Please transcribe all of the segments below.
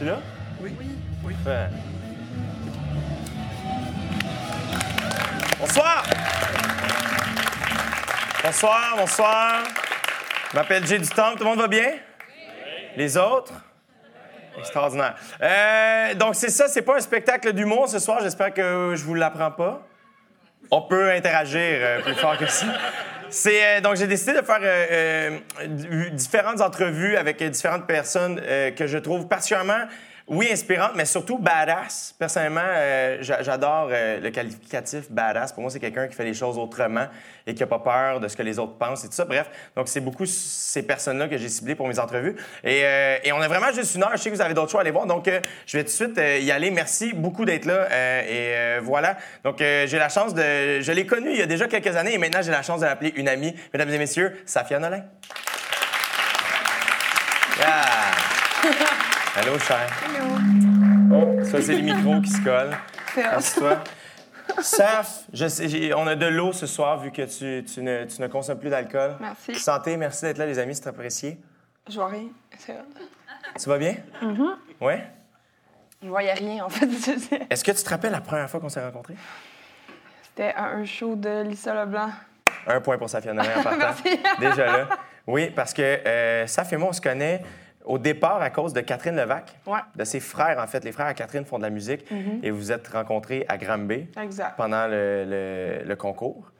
Là? Oui. Oui. Bonsoir! Bonsoir, bonsoir. Je m'appelle Jay Dutombe. Tout le monde va bien? Les autres? Extraordinaire. Euh, donc, c'est ça, c'est pas un spectacle d'humour ce soir. J'espère que je vous l'apprends pas. On peut interagir euh, plus fort que ça. Euh, donc, j'ai décidé de faire euh, euh, différentes entrevues avec différentes personnes que je trouve particulièrement, oui, inspirantes, mais surtout badass. Personnellement, euh, j'a- j'adore euh, le qualificatif badass. Pour moi, c'est quelqu'un qui fait les choses autrement et qui n'a pas peur de ce que les autres pensent et tout ça. Bref, donc c'est beaucoup ces personnes-là que j'ai ciblées pour mes entrevues. Et, euh, et on a vraiment juste une heure. Je sais que vous avez d'autres choses à aller voir. Donc, je vais tout de suite y aller. Merci beaucoup d'être là. Et voilà. Donc, j'ai la chance de... Je l'ai connue il y a déjà quelques années et maintenant, j'ai la chance de l'appeler une amie. Mesdames et messieurs, Safia Nolin. Yeah. Allô, cher? Oh, ça, c'est les micros qui se collent. Assis-toi. Saf, je sais, j'ai- on a de l'eau ce soir vu que tu, tu ne, tu ne consommes plus d'alcool. Merci. Santé, merci d'être là, les amis, c'est apprécié. Je vois rien. C'est vrai. Tu vas bien? Mm-hmm. Ouais. Je voyais rien, en fait. C'était Est-ce que tu te rappelles la première fois qu'on s'est rencontrés? à un show de Lisa Leblanc. Un point pour Safia Nolin en partant. Merci. Déjà là. Oui, parce que euh, Saf et moi, on se connaît au départ à cause de Catherine Levac. Ouais. De ses frères, en fait. Les frères à Catherine font de la musique et vous êtes rencontrés à Granby pendant le, le- le concours.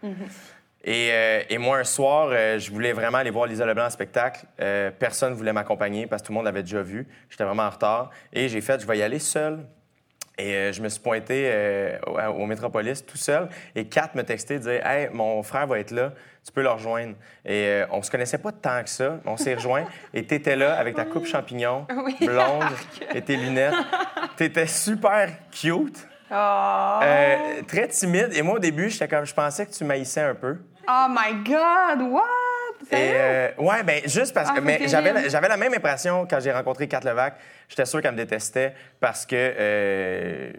Et, euh, et moi, un soir, euh, je voulais vraiment aller voir Lisa Leblanc en spectacle. Euh, personne ne voulait m'accompagner parce que tout le monde l'avait déjà vu. J'étais vraiment en retard. Et j'ai fait, je vais y aller seul. Et je me suis pointé au, au Métropolis tout seul. Et Kat me textait, disait Hey, mon frère va être là, tu peux le rejoindre. Et euh, on se connaissait pas tant que ça, mais on s'est rejoints. et tu étais là avec ta coupe champignon, Oui. blonde, et tes lunettes. Tu étais super cute. Oh. Euh, très timide. Et moi, au début, j'étais comme, je pensais que tu maïssais un peu. Oh my God! What? Et euh, ouais, ben juste parce que Ah, mais c'est j'avais j'avais la même impression quand j'ai rencontré Kat Levac. J'étais sûr qu'elle me détestait parce que euh,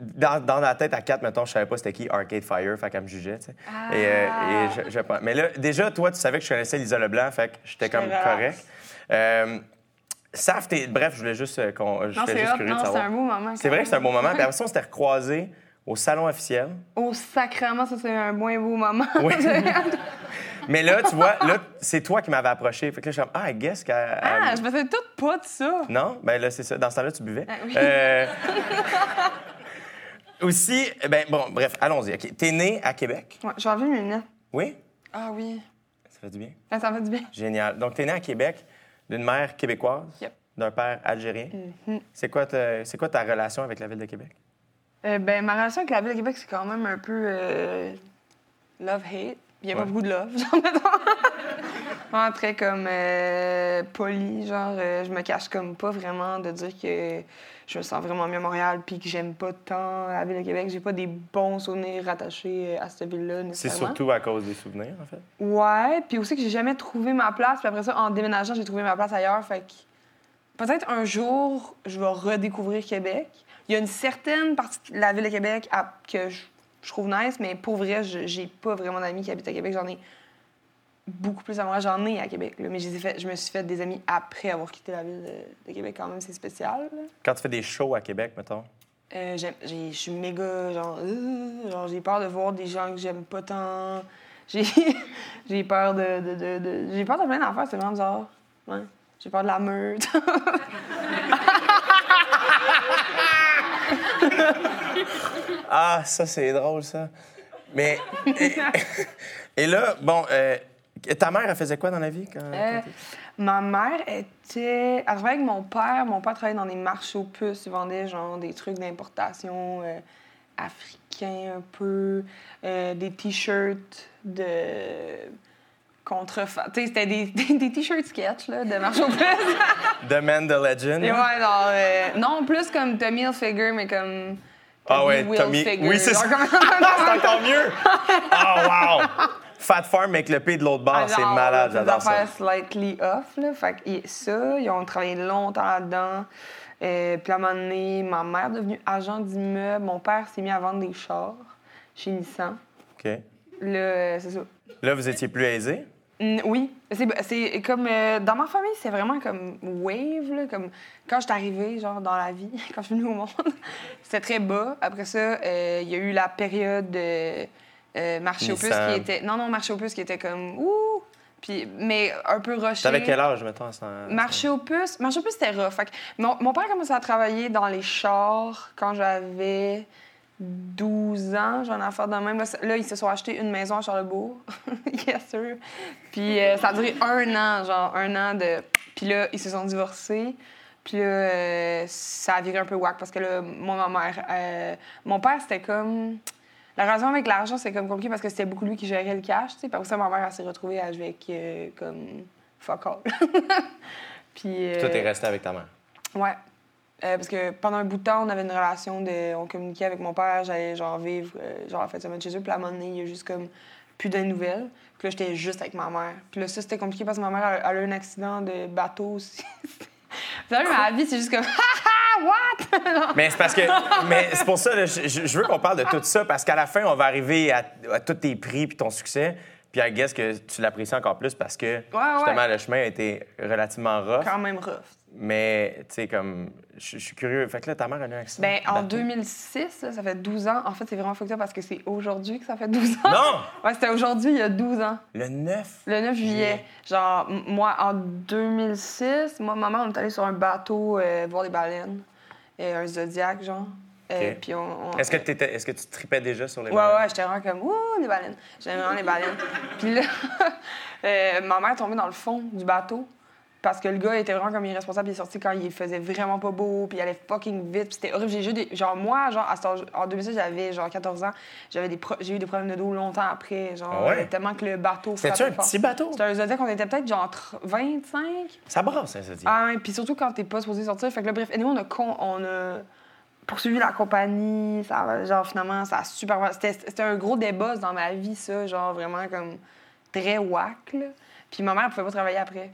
dans, dans la tête à Kat, mettons, je savais pas c'était qui Arcade Fire, fait qu'elle me jugeait, tu sais. Et, euh, et je, je mais là, déjà, toi, tu savais que je connaissais Lisa Leblanc, fait que j'étais comme correct. Euh, Saf, bref, je voulais juste euh, qu'on. Je Non, c'est un beau moment. C'est vrai que c'est un bon moment. Puis après ça, on s'était recroisés au salon officiel. Au sacrement, ça, c'est un moins beau moment. Oui. Mais là, tu vois, là, c'est toi qui m'avais approché. Fait que là, je suis comme, ah, I guess qu'elle. ah, je me faisais tout pas de ça. Non? Ben là, c'est ça. Dans ce temps-là, tu buvais. Ah oui. Euh, Aussi, ben bon, bref, allons-y. OK. T'es né à Québec? Ouais, j'ai enlevé mes lunettes. Oui? Ah oui. Ça fait du bien. Ah, Ça me fait du bien. Génial. Donc, t'es né à Québec d'une mère québécoise, Yep. d'un père algérien. Mhm. C'est quoi, ta- c'est quoi ta relation avec la ville de Québec? Euh, ben, ma relation avec la ville de Québec, c'est quand même un peu euh, love-hate. Il n'y a Ouais. pas beaucoup de love, genre. Vraiment très comme euh, poli, genre, euh, je me cache comme pas vraiment de dire que je me sens vraiment mieux à Montréal puis que j'aime pas tant la ville de Québec. J'ai pas des bons souvenirs rattachés à cette ville-là, C'est surtout à cause des souvenirs, en fait? Ouais, puis aussi que j'ai jamais trouvé ma place. Puis après ça, en déménageant, j'ai trouvé ma place ailleurs. Fait que peut-être un jour, je vais redécouvrir Québec. Il y a une certaine partie de la ville de Québec à- que je, je trouve nice, mais pour vrai, j'ai pas vraiment d'amis qui habitent à Québec. J'en ai beaucoup plus à moi. J'en ai à Québec, là, mais je, fait- me suis fait des amis après avoir quitté la ville de, de Québec. Quand même, c'est spécial. là. Quand tu fais des shows à Québec, mettons? Euh, je suis méga, genre, euh, genre j'ai peur de voir des gens que j'aime pas tant. J'ai j'ai peur de, de, de, de- j'ai peur de plein d'affaires, c'est vraiment bizarre. Ouais. J'ai peur de la meute. Ah, ça, c'est drôle, ça. Mais. et, et là, bon, euh, ta mère, elle faisait quoi dans la vie? Quand, Euh, quand ma mère était. Elle travaillait avec mon père. Mon père travaillait dans des marchés aux puces. Il vendait genre des trucs d'importation euh, africains un peu, des t-shirts de contrefaçon. Tu sais, c'était des, des, des t-shirts sketch là, de marché aux puces. The Man, the Legend. Et ouais, non, euh, non, plus comme Tommy Hilfiger, mais comme. Ah ouais, Tommy oui, c'est ça. c'est encore mieux! Oh, wow! Fat Farm avec le P de l'autre bord, c'est malade, j'adore ça. affaires slightly off, là. Fait que ça, ils ont travaillé longtemps là-dedans. Euh, puis à un moment donné, ma mère est devenue agent d'immeuble. Mon père s'est mis à vendre des chars chez Nissan. OK. Là, c'est ça. Là, vous étiez plus aisé? Mm, oui. C'est c'est comme. euh, dans ma famille, c'est vraiment comme wave, là, comme quand je suis arrivée, genre, dans la vie, quand je suis venue au monde, c'était très bas. Après ça, euh, il y a eu la période de euh, marché aux puces Nissan. qui était. Non, non, marché aux puces qui était comme. Ouh! Puis, mais un peu rushé. T'avais quel âge, mettons? Marché aux puces. Marché aux puces, c'était rough. Fait que mon, mon père a commencé à travailler dans les chars quand j'avais 12 ans. J'en ai affaire de même. Là, ils se sont achetés une maison à Charlebourg. yes, sir. Puis euh, ça a duré un an, genre un an de. Puis là, ils se sont divorcés. Puis là, euh, ça a viré un peu whack parce que là, moi, ma mère. euh, mon père, c'était comme. La relation avec l'argent, c'est comme compliqué parce que c'était beaucoup lui qui gérait le cash, tu sais. Puis ça, ma mère, elle s'est retrouvée avec comme fuck all. Puis. Toi, t'es resté avec ta mère. Ouais. Euh, parce que pendant un bout de temps, on avait une relation de. On communiquait avec mon père, j'allais genre vivre euh, genre la fin de semaine chez eux. Puis à un moment donné, il y a juste comme plus de nouvelles. Puis là, j'étais juste avec ma mère. Puis là, ça, c'était compliqué parce que ma mère, elle, elle a eu un accident de bateau aussi. Vous savez, ma vie, c'est juste comme. Ha ha, what? Mais c'est parce que. mais c'est pour ça, là, je, veux qu'on parle de tout ça, parce qu'à la fin, on va arriver à, à tous tes prix puis ton succès. Puis I guess que tu l'apprécies encore plus parce que justement le chemin a été relativement rough. Quand même rough. Mais tu sais, comme. Je suis curieux. Fait que là, ta mère a eu un accident. Ben, en bateau. 2006, là, ça fait 12 ans. En fait, c'est vraiment fucked up parce que c'est aujourd'hui que ça fait 12 ans. Non! Ouais, c'était aujourd'hui, il y a 12 ans. Le 9. Le 9 juillet. Genre, moi, en 2006, moi, maman, on est allé sur un bateau euh, voir les baleines. Euh, un Zodiac, genre. Euh, Ok. puis on, on- Est-ce que, est-ce que tu tripais déjà sur les Ouais, ouais, j'étais vraiment comme, ouh, les baleines. J'aimais vraiment les baleines. Puis là, euh, ma mère est tombée dans le fond du bateau. Parce que le gars était vraiment comme irresponsable. Il est sorti quand il faisait vraiment pas beau. Puis il allait fucking vite. Puis c'était horrible. J'ai juste des... Genre, moi, genre, à cet âge- en 2006, j'avais genre 14 ans. J'avais des pro- J'ai eu des problèmes de dos longtemps après. Genre, Ah ouais? tellement que le bateau. C'était-tu un fort. petit bateau? C'était un Zodiac, on était peut-être genre tr- 25. Ça brasse, hein, ça dit. Ah, puis surtout quand t'es pas supposé sortir. Fait que là, bref, et nous, on a, con- on a poursuivi la compagnie. Ça, genre, finalement, ça a super. C'était c'était un gros débat dans ma vie, ça. Genre, vraiment comme très whack, là. Puis ma mère, pouvait pas travailler après.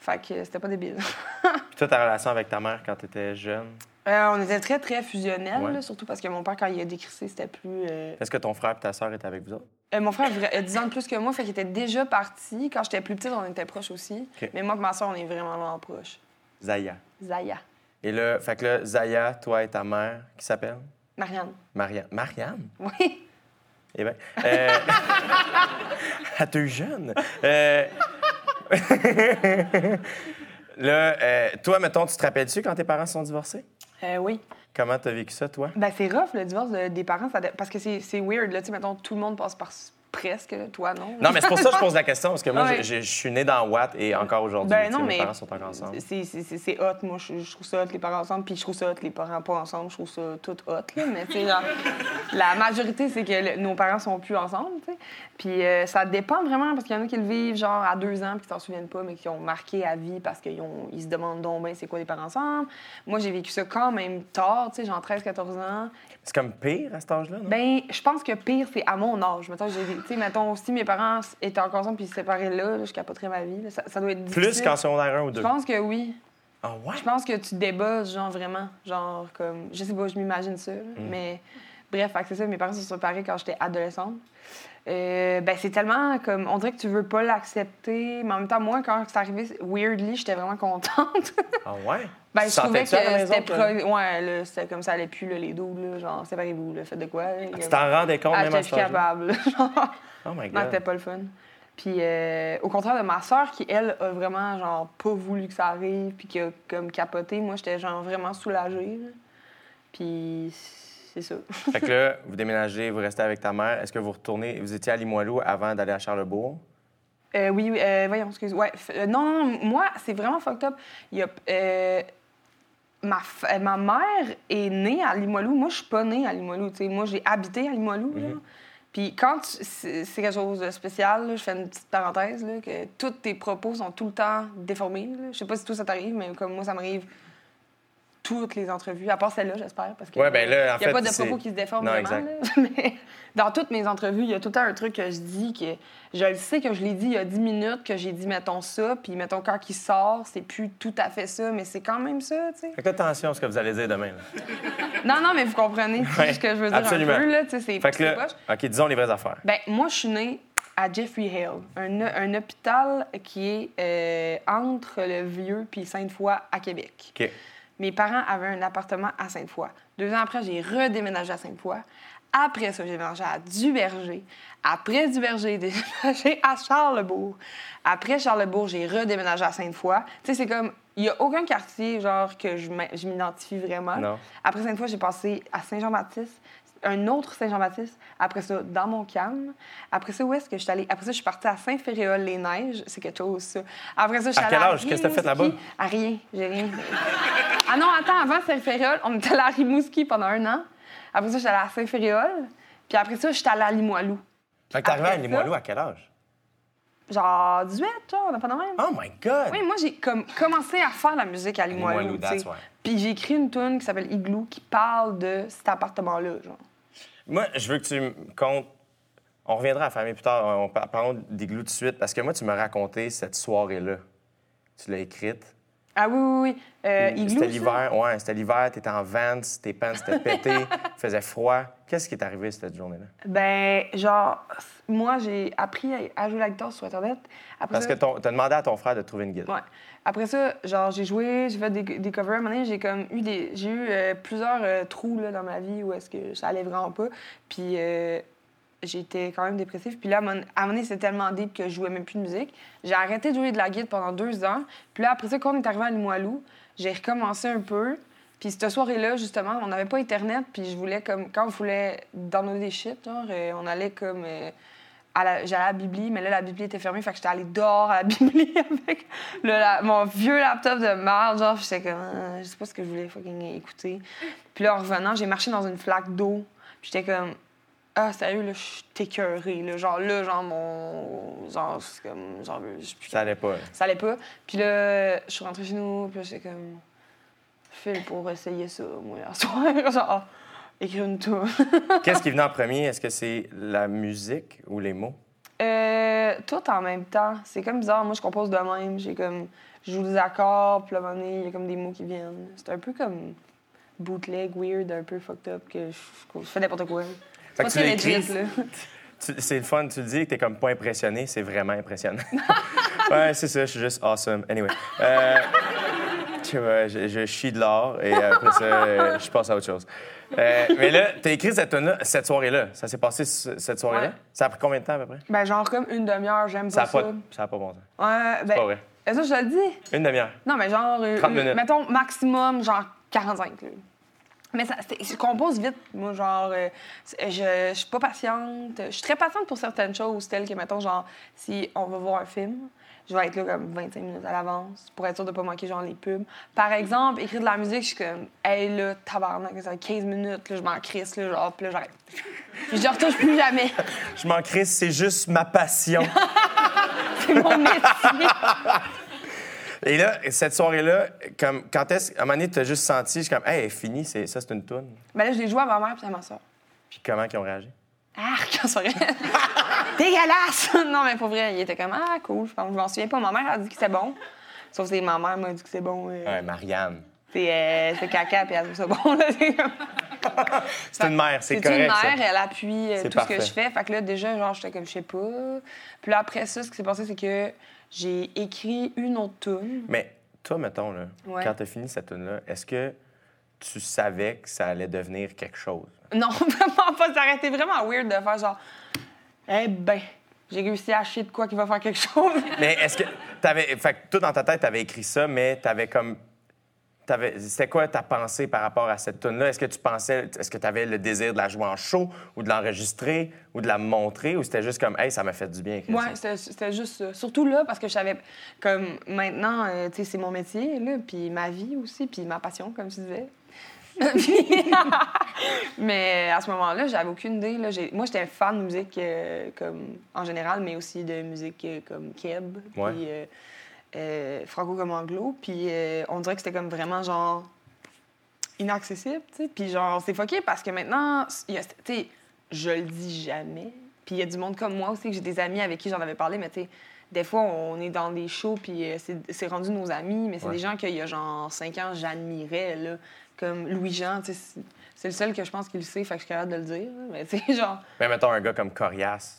Fait que c'était pas débile. Puis toi, ta relation avec ta mère quand t'étais jeune, Euh, on était très, très fusionnels, Ouais. là, surtout parce que mon père, quand il a décrissé, c'était plus. euh, est-ce que ton frère et ta sœur étaient avec vous autres? Euh, mon frère a vra- a 10 ans de plus que moi, fait qu'il était déjà parti. Quand j'étais plus petite, on était proches aussi. Mais moi et ma soeur, on est vraiment, vraiment proches. Zaya. Zaya. Et là, fait que là, Zaya, toi et ta mère, qui s'appelle? Marianne. Marianne. Marianne? Oui. Eh bien. Euh... à deux jeunes. Euh... là, euh, toi, mettons, tu te rappelles-tu quand tes parents se sont divorcés? Euh, oui. Comment t'as vécu ça, toi? Ben, c'est rough, le divorce de- des parents, ça parce que c'est c'est weird, là. Tu sais, mettons, tout le monde passe par presque, toi, non? Non, mais c'est pour ça que je pose la question, parce que moi, Ouais. je- je je suis né dans Watt et encore aujourd'hui, Ben non, mes mais parents sont encore ensemble. c'est- c'est c'est- c'est hot. Moi, je, je trouve ça hot, les parents ensemble, puis je trouve ça hot, les parents pas ensemble. Je trouve ça tout hot, là. Mais, tu sais, genre, la majorité, c'est que le- nos parents sont plus ensemble, tu sais. Puis euh, ça dépend vraiment, parce qu'il y en a qui le vivent, genre, à deux ans, puis qui s'en souviennent pas, mais qui ont marqué à vie parce qu'ils ils se demandent donc ben c'est quoi les parents ensemble. Moi, j'ai vécu ça quand même tard, tu sais, genre 13-14 ans. C'est comme pire à cet âge-là, non? Ben, je pense que pire, c'est à mon âge. Mettons, j'ai, mettons, si mes parents étaient encore ensemble puis se séparaient là, là, je capoterais ma vie. là. Ça, ça doit être difficile. Plus qu'en secondaire 1 ou 2. Je pense que oui. Ah ouais? Je pense que tu débosses, genre, vraiment. Genre, comme... Je sais pas, je m'imagine ça. là. Mm. Mais bref, c'est ça. Mes parents se sont séparés quand j'étais adolescente. Euh, ben, c'est tellement comme... On dirait que tu veux pas l'accepter. Mais en même temps, moi, quand c'est arrivé, weirdly, j'étais vraiment contente. Ah ouais? Ben, je trouvais que à c'était pro- Ouais, là, c'était comme ça allait plus, là, les dos, là, genre, séparez-vous, là, faites de quoi. là, Tu t'en rendais compte ah, même à cet plus âge-là? capable, genre. Oh my Non, c'était God. pas le fun. Puis, euh, au contraire de ma soeur, qui, elle, a vraiment, genre, pas voulu que ça arrive, puis qui a, comme, capoté, moi, j'étais, genre, vraiment soulagée. Puis, c'est ça. Fait que là, vous déménagez, vous restez avec ta mère. Est-ce que vous retournez... Vous étiez à Limoilou avant d'aller à Charlebourg? Euh, oui, oui, euh, voyons, excuse. Ouais, euh, non, non, non, moi, c'est vraiment fucked up. Il y a, euh, ma, f- euh, ma mère est née à Limoilou. Moi, je suis pas née à Limoilou. Moi, j'ai habité à Limoilou. là. Puis quand tu- c'est quelque chose de spécial, là, je fais une petite parenthèse, là, que tous tes propos sont tout le temps déformés. Je sais pas si tout ça t'arrive, mais comme moi, ça m'arrive toutes les entrevues, à part celle-là, j'espère. Parce que Ouais, ben là, en a fait, pas de propos qui se déforment Non, vraiment. là. Mais dans toutes mes entrevues, il y a tout le temps un truc que je dis que je le sais que je l'ai dit il y a 10 minutes, que j'ai dit mettons ça, puis mettons quand il sort, c'est plus tout à fait ça, mais c'est quand même ça, tu sais. Fait que attention à ce que vous allez dire demain. là. Non, non, mais vous comprenez Ouais, ce que je veux dire absolument. un peu, là, tu sais, c'est poche. OK, disons les vraies affaires. Ben, moi, je suis née à Jeffrey Hale, un, un hôpital qui est euh, entre le Vieux puis Sainte-Foy à Québec. Mes parents avaient un appartement à Sainte-Foy. Deux ans après, j'ai redéménagé à Sainte-Foy. Après ça, j'ai déménagé à Duverger. Après Duverger, j'ai déménagé à Charlebourg. Après Charlebourg, j'ai redéménagé à Sainte-Foy. Tu sais, c'est comme... Il n'y a aucun quartier, genre, que je m'identifie vraiment. Non. Après Sainte-Foy, j'ai passé à Saint-Jean-Baptiste. Un autre Saint-Jean-Baptiste. Après ça, dans mon calme. Après ça, où est-ce que je suis allée? Après ça, je suis partie à Saint-Féréol-les-Neiges. C'est quelque chose, ça. Après ça, je suis À allée quel âge? Qu'est-ce que t'as fait là-bas? À rien. J'ai rien. ah non, attends, avant Saint-Féréol, on était allé à Rimouski pendant un an. Après ça, j'étais allée à Saint-Féréol. Puis après ça, j'étais allée à Limoilou. Fait que t'es arrivé à Limoilou à quel âge? Genre 18, genre, on n'a pas de même. Oh my God! Oui, moi, j'ai comme commencé à faire la musique à Limoilou. That's. Puis j'ai écrit une tune qui s'appelle Igloo qui parle de cet appartement-là, genre. Moi, je veux que tu me comptes. On reviendra à la famille plus tard. On d'igloo tout de suite. Parce que moi, tu m'as raconté cette soirée-là. Tu l'as écrite. Ah oui, oui, oui. Euh, c'était l'hiver. Ouais, c'était l'hiver. T'étais en Vans, tes pants étaient pétés, il faisait froid. Qu'est-ce qui est arrivé cette journée-là? Ben, genre, moi, j'ai appris à- à jouer la guitare sur Internet. Après Parce ça- que ton- t'as demandé à ton frère de trouver une guide. Ouais. Après ça, genre, j'ai joué, j'ai fait des, covers. À j'ai comme eu des... J'ai eu euh, plusieurs euh, trous, là, dans ma vie où est-ce que ça allait vraiment pas. Puis euh, j'étais quand même dépressive. Puis là, à un moment donné, c'était tellement deep que je jouais même plus de musique. J'ai arrêté de jouer de la guitare pendant deux ans. Puis là, après ça, quand on est arrivé à Limoilou, j'ai recommencé un peu. Puis cette soirée-là, justement, on n'avait pas Internet. Puis je voulais, comme, quand on voulait downloader des shit, genre, on allait comme... euh, la- j'allais à la Bibli, mais là, la Bibli était fermée, fait que j'étais allée dehors à la Bibli avec le- la- mon vieux laptop de merde, genre, j'étais comme, Ah, je sais pas ce que je voulais fucking écouter. Puis là, en revenant, j'ai marché dans une flaque d'eau, puis j'étais comme, ah, sérieux, là, je suis écœurée, là, genre, là, genre, mon, genre, c'est comme, genre, je Ça allait pas. là. ça allait pas. Puis là, je suis rentrée chez nous, puis là, j'étais comme, file pour essayer ça, moi, hier soir, genre, écrire une tour. Qu'est-ce qui venait en premier? Est-ce que c'est la musique ou les mots? Euh, tout en même temps. C'est comme bizarre. Moi, je compose de même. J'ai comme... Je joue des accords, puis à un moment donné, il y a comme des mots qui viennent. C'est un peu comme bootleg, weird, un peu fucked up, que je, je fais n'importe quoi. Fait que tu legit, là. C'est le fun, tu le dis que t'es comme pas impressionné, c'est vraiment impressionnant. ouais, c'est ça, je suis juste awesome. Anyway. Euh, vois, je, je chie de l'or et après ça, euh, je passe à autre chose. Euh, mais là, t'as écrit cette, cette soirée-là. Ça s'est passé ce- cette soirée-là? Ouais. Ça a pris combien de temps à peu près? Ben, genre comme une demi-heure, j'aime Ça a ça. pas, ça a pas bon sens. Ouais, ben... pas vrai. euh, Ça, je te le dis. Une demi-heure. Non, mais genre... euh, 30 euh, minutes. Mettons, maximum, genre 45, là. Mais ça, c'est- je compose vite. Moi, genre, euh, c'est- je, je suis pas patiente. Je suis très patiente pour certaines choses, telles que, mettons, genre, si on va voir un film, je vais être là comme 25 minutes à l'avance pour être sûre de pas manquer, genre, les pubs. Par exemple, écrire de la musique, je suis comme, hey, là, tabarnak, ça fait 15 minutes, là, je m'en crisse, là, genre, puis là, j'arrête. Je retouche plus jamais. Je m'en crisse, c'est juste ma passion. C'est mon métier. et là, cette soirée-là, comme, quand est-ce, à un moment donné, t'as juste senti, je suis comme, hey, finie, c'est, ça, c'est une toune. Ben là, je l'ai joué à ma mère puis à ma soeur. Puis comment ils ont réagi? Arc, ça vrai. Dégueulasse! non, mais pour vrai, il était comme, ah, cool. Je pense- je m'en souviens pas. Ma mère a dit que c'était bon. Sauf que ma mère m'a dit que c'est bon. euh, Ouais, Marianne. C'est euh, c'est caca, puis elle trouve ça bon. C'est C'est une mère, c'est C'est correct. une ça. mère, elle appuie euh, C'est tout parfait. ce que je fais. Fait que là, déjà, genre, j'étais comme, je sais pas. Puis là, après ça, ce qui s'est passé, c'est que j'ai écrit une autre tune. Mais toi, mettons, là, Ouais. quand tu as fini cette tune-là, est-ce que tu savais que ça allait devenir quelque chose? Non, vraiment pas. Ça aurait été vraiment weird de faire genre, eh ben, j'ai réussi à acheter de quoi qui va faire quelque chose. Mais est-ce que t'avais. Fait que toi, dans ta tête, t'avais écrit ça, mais t'avais comme. t'avais- C'était quoi ta pensée par rapport à cette tune là Est-ce que tu pensais. Est-ce que tu avais le désir de la jouer en show ou de l'enregistrer ou de la montrer ou c'était juste comme, hey, ça m'a fait du bien écrire Ouais, c'était c'était juste ça. Surtout là, parce que je savais, comme maintenant, euh, tu sais, c'est mon métier, là, puis ma vie aussi, puis ma passion, comme tu disais. Mais à ce moment-là, j'avais aucune idée. Là. J'ai- Moi, j'étais fan de musique euh, comme, en général, mais aussi de musique euh, comme Keb, Ouais. puis euh, franco comme anglo. Puis on dirait que c'était comme vraiment genre inaccessible, tu sais. Puis genre, c'est fucké parce que maintenant, y a- je le dis jamais. Puis il y a du monde comme moi aussi, que j'ai des amis avec qui j'en avais parlé, mais tu sais, des fois, on est dans des shows, puis c'est c'est rendu nos amis, mais c'est Ouais. des gens qu'il y a genre cinq ans, j'admirais, là. Comme Louis-Jean, c'est- le seul que je pense qu'il le sait, fait que je suis capable de le dire. Mais tu sais, genre, Mais mettons un gars comme Corias.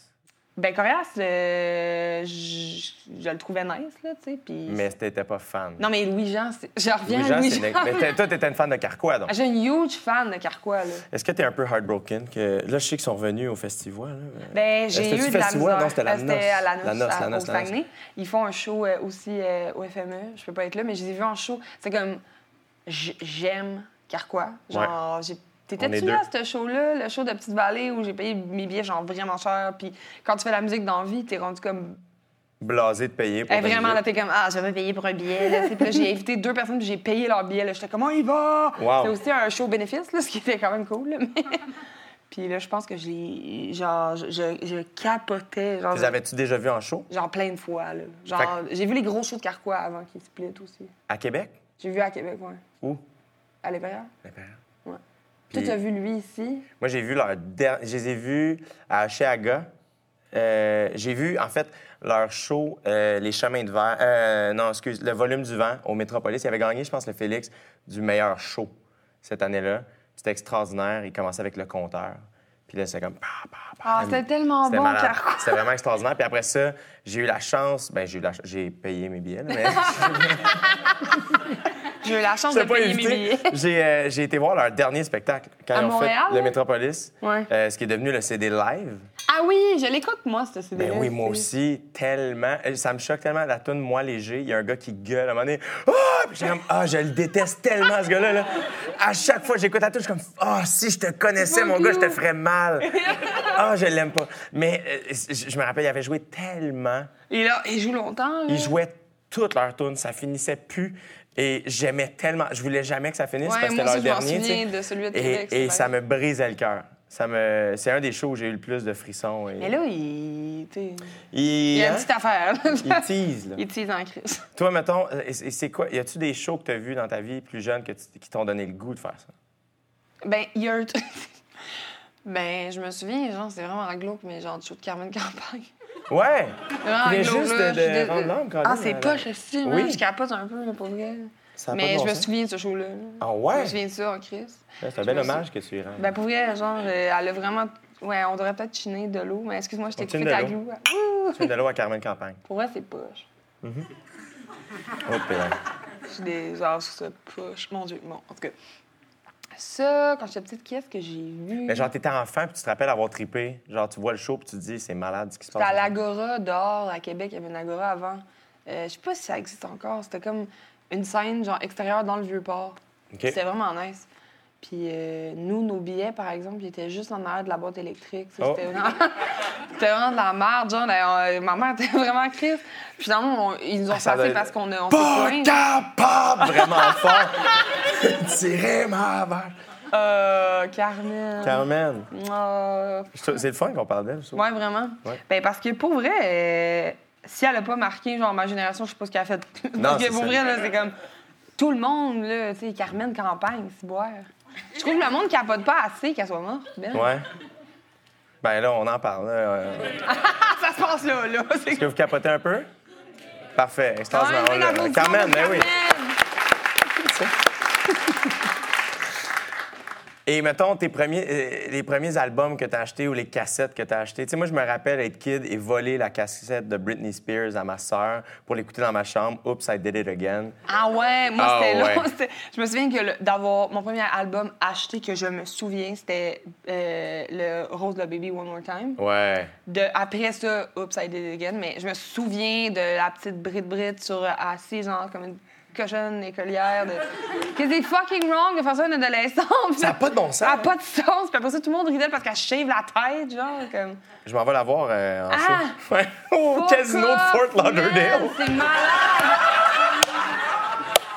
Ben, Corias, euh, je je le trouvais nice, là, tu sais. Mais t'étais pas fan. Non, mais Louis-Jean, je reviens Louis-Jean, à Louis-Jean. une- Mais toi, t'étais une fan de Carquois, donc. Ah, J'ai une huge fan de Carquois, là. Est-ce que t'es un peu heartbroken? Que... Là, je sais qu'ils sont revenus au festival. là. Ben, j'ai eu de la festival? misère. Non, c'était la noce. à la noce, La noce, à- la noce, au la noce. Ils font un show euh, aussi euh, au FME. Je peux pas être là, mais je les ai vus en show. C'est comme... j- J'aime Carquois. Genre, j'ai... T'étais-tu là à ce show-là, le show de Petite Vallée, où j'ai payé mes billets genre vraiment cher, puis quand tu fais la musique dans la vie, t'es rendu comme... Blasé de payer pour Eh, vraiment, là, t'es comme, ah, je vais payer pour un billet. Là, là, j'ai invité deux personnes, puis j'ai payé leur billet. là. J'étais comme, oh, il va! Wow. C'est aussi un show bénéfice, là, ce qui était quand même cool. là, mais- puis là, je pense que j'ai. Genre, je, je, je capotais. Genre, Les avais-tu déjà vus en show? genre plein de fois. Là. Genre, j'ai vu les gros shows de Carquois avant qu'ils split aussi. À Québec? J'ai vu à Québec, ouais. Où? À l'Impérial. L'Impérial. Ouais. Puis- Toi, tu as vu lui ici? Moi, j'ai vu leur der- Je les ai vus à Cheaga. Euh, j'ai vu, en fait, leur show, euh, Les Chemins de Verre. euh, non, excuse, Le Volume du Vent au Métropolis. Ils avaient gagné, je pense, le Félix du meilleur show cette année-là. C'était extraordinaire. Ils commençaient avec le compteur. Puis là, c'était comme. Ah, c'était tellement bon. C'était vraiment extraordinaire. Puis après ça, j'ai eu la chance. Ben, j'ai eu la J'ai payé mes billets, là, mais. J'ai eu la chance de pas payer mes invité? billets. J'ai euh, j'ai été voir leur dernier spectacle quand À ils ont Montréal, fait le là? Métropolis, Ouais. euh, ce qui est devenu le CD live. Ah oui, je l'écoute, moi, ce CD. Ben oui, moi aussi, tellement. Euh, Ça me choque tellement la tune Moi léger. Il y a un gars qui gueule à un moment donné. Ah! Puis j'étais comme, ah, je le déteste tellement, ce gars-là. là. À chaque fois que j'écoute la tune, je suis comme, ah, si je te connaissais, mon gars, je te ferais mal. Ah, je l'aime pas. Mais euh, je je me rappelle, il avait joué tellement. Et là, il joue longtemps. là. Ils jouaient toutes leurs tunes, ça finissait plus. Et j'aimais tellement. Je voulais jamais que ça finisse Ouais, parce que c'était m'en dernier. de celui de Québec, Et, ça me brisait le cœur. Ça me... C'est un des shows où j'ai eu le plus de frissons. Et... Mais là, il. il, Il y a une hein? petite affaire. là. Il tease, là. Il tease en crise. Toi, mettons, euh, c'est quoi? Y a-tu des shows que tu as vus dans ta vie plus jeune que tu- qui t'ont donné le goût de faire ça? Ben, il y a un. ben, je me souviens, genre, c'est vraiment glauque, mais genre, du show de Carmen Campagne. Ouais! Glauque, juste là, de- je suis de rendre l'âme, Colin, Ah, c'est pas aussi, Oui. Je capote un peu, là, pour vrai. Ça Mais je me souviens de ce show-là. là. Ah Je ouais? me souviens de ça en crise. C'est un je bel hommage que tu y rends. Ben, pour vrai, genre, euh, elle a vraiment. Ouais, on devrait peut-être chiner de l'eau, mais excuse-moi, je t'ai coupé ta. Ouh! Tu viens de l'eau à Carmen Campagne. Pour vrai, c'est poche. Oh, pélin. J'ai des. Genre, ça poche. Mon Dieu. Bon, en tout cas. Ça, quand j'étais petite, qu'est-ce que j'ai vu? Mais genre, t'étais enfant puis tu te rappelles avoir trippé. Genre, tu vois le show puis tu te dis, c'est malade ce qui se passe. C'était à l'Agora dehors, à Québec. Il y avait une Agora avant. Euh, je sais pas si ça existe encore. C'était comme une scène, genre, extérieure dans le Vieux-Port. OK. C'était vraiment nice. Puis euh, nous, nos billets, par exemple, ils étaient juste en arrière de la boîte électrique. Oh. C'était vraiment... de la merde. Genre, euh, ma mère était vraiment crise. Puis finalement, on- ils nous ont Ah, passé parce qu'on a- on Pas capable! Vraiment fort. Tirer ma vache. Euh, Carmen. Carmen. Euh, C'est le fun qu'on parle d'elle, ça. Ouais, vraiment. Ouais. Ben, parce que pour vrai, euh, si elle a pas marqué, genre, ma génération, je sais pas ce qu'elle a fait. Non, parce que pour vrai, là, c'est comme tout le monde, là, tu sais, Carmen Campagne, c'est boire. Je trouve que le monde capote pas assez qu'elle soit morte. Ben. Ouais. Ben là, on en parle. là. Euh, ça se passe là, là. Est-ce que vous capotez un peu? Parfait. Extraordinaire. Carmen, pour ben oui. Carmen. Et mettons, tes premiers, euh, les premiers albums que tu as achetés ou les cassettes que tu as achetées. Tu sais, moi, je me rappelle être kid et voler la cassette de Britney Spears à ma sœur pour l'écouter dans ma chambre. Oops, I did it again. Ah ouais, moi, Ah c'était ouais. Je me souviens que d'avoir mon premier album acheté que je me souviens, c'était euh, le Rose the Baby One More Time. Ouais. De, après ça, Oops, I did it again. Mais je me souviens de la petite Brit Brit sur assise, genre comme une cochonne écolière. De... Que c'est fucking wrong de faire ça à une adolescente. Ça n'a pas de bon sens. Ça n'a pas de sens. Puis après ça, tout le monde ridait parce qu'elle shave la tête, genre. Comme... Je m'en vais la voir euh, en Ah! show. Ouais. Au casino de Fort Lauderdale. C'est malade!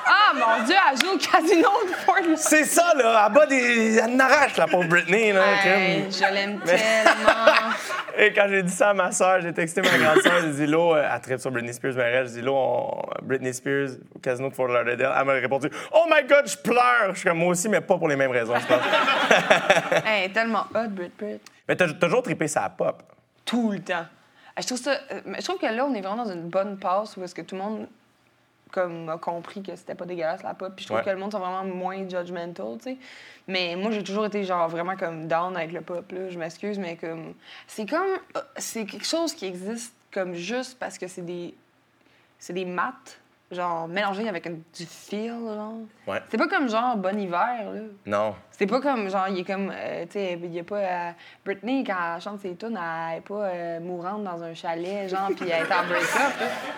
Ah, mon Dieu, elle joue au casino de Fort Lauderdale. C'est ça, là. Elle bat des. Elle n'arrache, la pauvre Britney, là. Hey, crime. je l'aime tellement. Et quand j'ai dit ça à ma soeur, j'ai texté ma grande soeur, j'ai dit Lo, euh, elle tripe sur Britney Spears, mais elle, j'ai dit Lo, on- Britney Spears au casino de Fort Lauderdale. Elle m'a répondu Oh my God, je pleure. Je suis comme moi aussi, mais pas pour les mêmes raisons, je pense. hey, tellement hot, Brit Brit. mais t'as toujours trippé sa pop. Tout le temps. Euh, Je trouve, ça, euh, je trouve que là, on est vraiment dans une bonne passe où est-ce que tout le monde comme a compris que c'était pas dégueulasse la pop. Puis je trouve Ouais. que le monde sont vraiment moins judgmental, tu sais. Mais moi, j'ai toujours été genre vraiment comme down avec le pop, là. Je m'excuse, mais comme. C'est comme. euh, C'est quelque chose qui existe comme juste parce que c'est des. C'est des maths, genre mélangés avec un- du feel, genre. Ouais. C'est pas comme genre Bon Hiver, là. Non. C'est pas comme, genre, il est comme, euh, tu sais, il y a pas. euh, Britney, quand elle chante ses tunes, elle est pas euh, mourante dans un chalet, genre, puis elle est en break-up.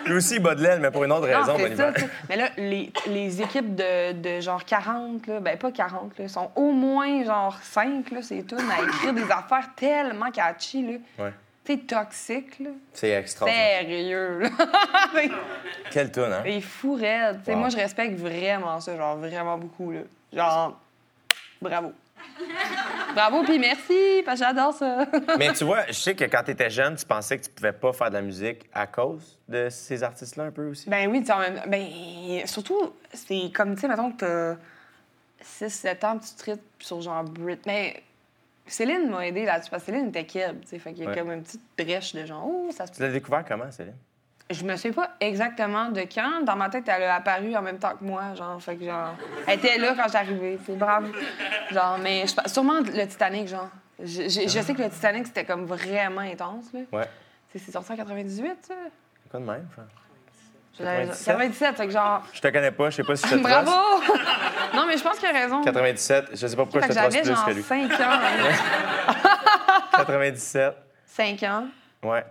Lui aussi, il bat de l'aile, mais pour une autre Non, raison, Bon ça, Hiver. Mais là, les, les équipes de, de genre 40, là, ben pas 40, là, sont au moins genre 5, là, ces tunes, à écrire des affaires tellement catchy, là. Ouais. Sais, toxique, là. C'est extraordinaire. Sérieux, là. Quelle tune, hein? C'est fou raide. Wow. Moi, je respecte vraiment ça, genre vraiment beaucoup. Là. Genre, bravo. bravo, puis merci, parce que j'adore ça. Mais tu vois, je sais que quand tu étais jeune, tu pensais que tu pouvais pas faire de la musique à cause de ces artistes-là un peu aussi? ben oui, tu même Ben, surtout, c'est comme, tu sais, mettons que t'as 6-7 ans, puis tu traites sur genre Brit. Céline m'a aidé là-dessus, parce que Céline était keb, tu sais, fait qu'il y a Ouais. comme une petite brèche de genre, oh, ça se Tu l'as découvert comment, Céline? Je me souviens pas exactement de quand. Dans ma tête, elle a apparu en même temps que moi, genre. Fait que, genre, elle était là quand j'arrivais. C'est brave. Genre, mais je sûrement le Titanic, genre. Je, je- je sais que le Titanic, c'était comme vraiment intense, là. Ouais. C'est sorti en 98, ça? C'est quoi de même, frère? J'avais- 97? 97, fait que genre. Je te connais pas, je sais pas si je te Bravo! non, mais je pense qu'il a raison. 97, je sais pas pourquoi Fait je te j'avais plus genre que lui. 5 ans. 97, 5 ans. ouais.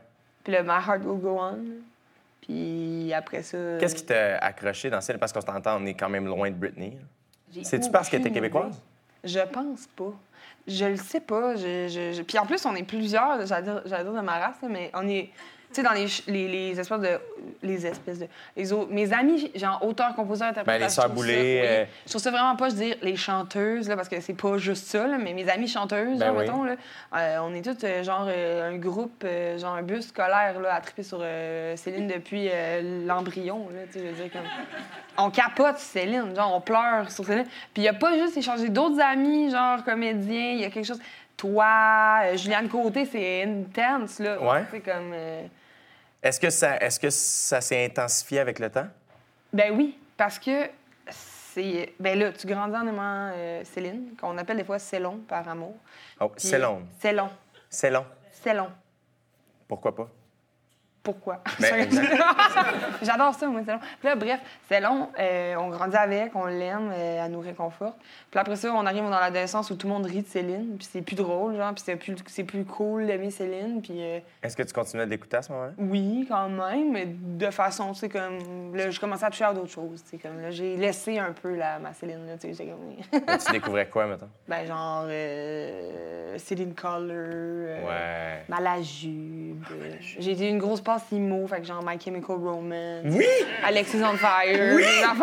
Puis le My Heart Will Go On. Puis après ça. Qu'est-ce qui t'a accroché dans Céline? Parce qu'on s'entend, on est quand même loin de Britney. C'est-tu parce que t'es aucune québécoise? Je pense pas. Je le sais pas. Je, je- je- Puis en plus, on est plusieurs, j'allais dire, de ma race, mais on est. Sais, dans les, les, les espèces de. Les espèces de. Les autres, mes amis, genre auteurs, compositeurs, interprètes. Ben, les sœurs Boulay, oui. euh, Je trouve ça vraiment pas, je veux dire, les chanteuses, là, parce que c'est pas juste ça, là, mais mes amies chanteuses, Ben genre, oui. mettons, là, euh, on est toutes, euh, genre, euh, un groupe, genre, un bus scolaire, là, à triper sur Céline depuis l'embryon, là, tu sais, je veux dire, comme on capote Céline, genre on pleure sur Céline. Puis il y a pas juste échangé d'autres amis, genre comédiens, il y a quelque chose. Toi, Juliane Côté, c'est intense, là. Ouais. C'est comme. euh, Est-ce que ça, est-ce que ça s'est intensifié avec le temps? Ben oui, parce que c'est. Ben là, tu grandis en aimant euh, Céline, qu'on appelle des fois Célon par amour. Oh, Puis- c'est long. C'est long. C'est long. C'est long. Pourquoi pas? Pourquoi? Ben. J'adore ça, moi, c'est long. Puis là, bref, c'est long. euh, on grandit avec, on l'aime, euh, elle nous réconforte. Puis après ça, on arrive dans l'adolescence où tout le monde rit de Céline, puis c'est plus drôle, genre, puis c'est plus, c'est plus cool d'aimer Céline, puis euh, Est-ce que tu continuais de l'écouter à ce moment-là? oui, quand même, mais de façon, tu sais, comme, là, je commençais à toucher à d'autres choses, tu sais, comme, là, j'ai laissé un peu la, ma Céline, là, tu sais, comme, Mais tu découvrais quoi, mettons? ben, genre, Céline Color, Ouais. Malajube. J'ai été une grosse passe IMO, fait que genre My Chemical Romance. Oui! Alexis on Fire. Oui! là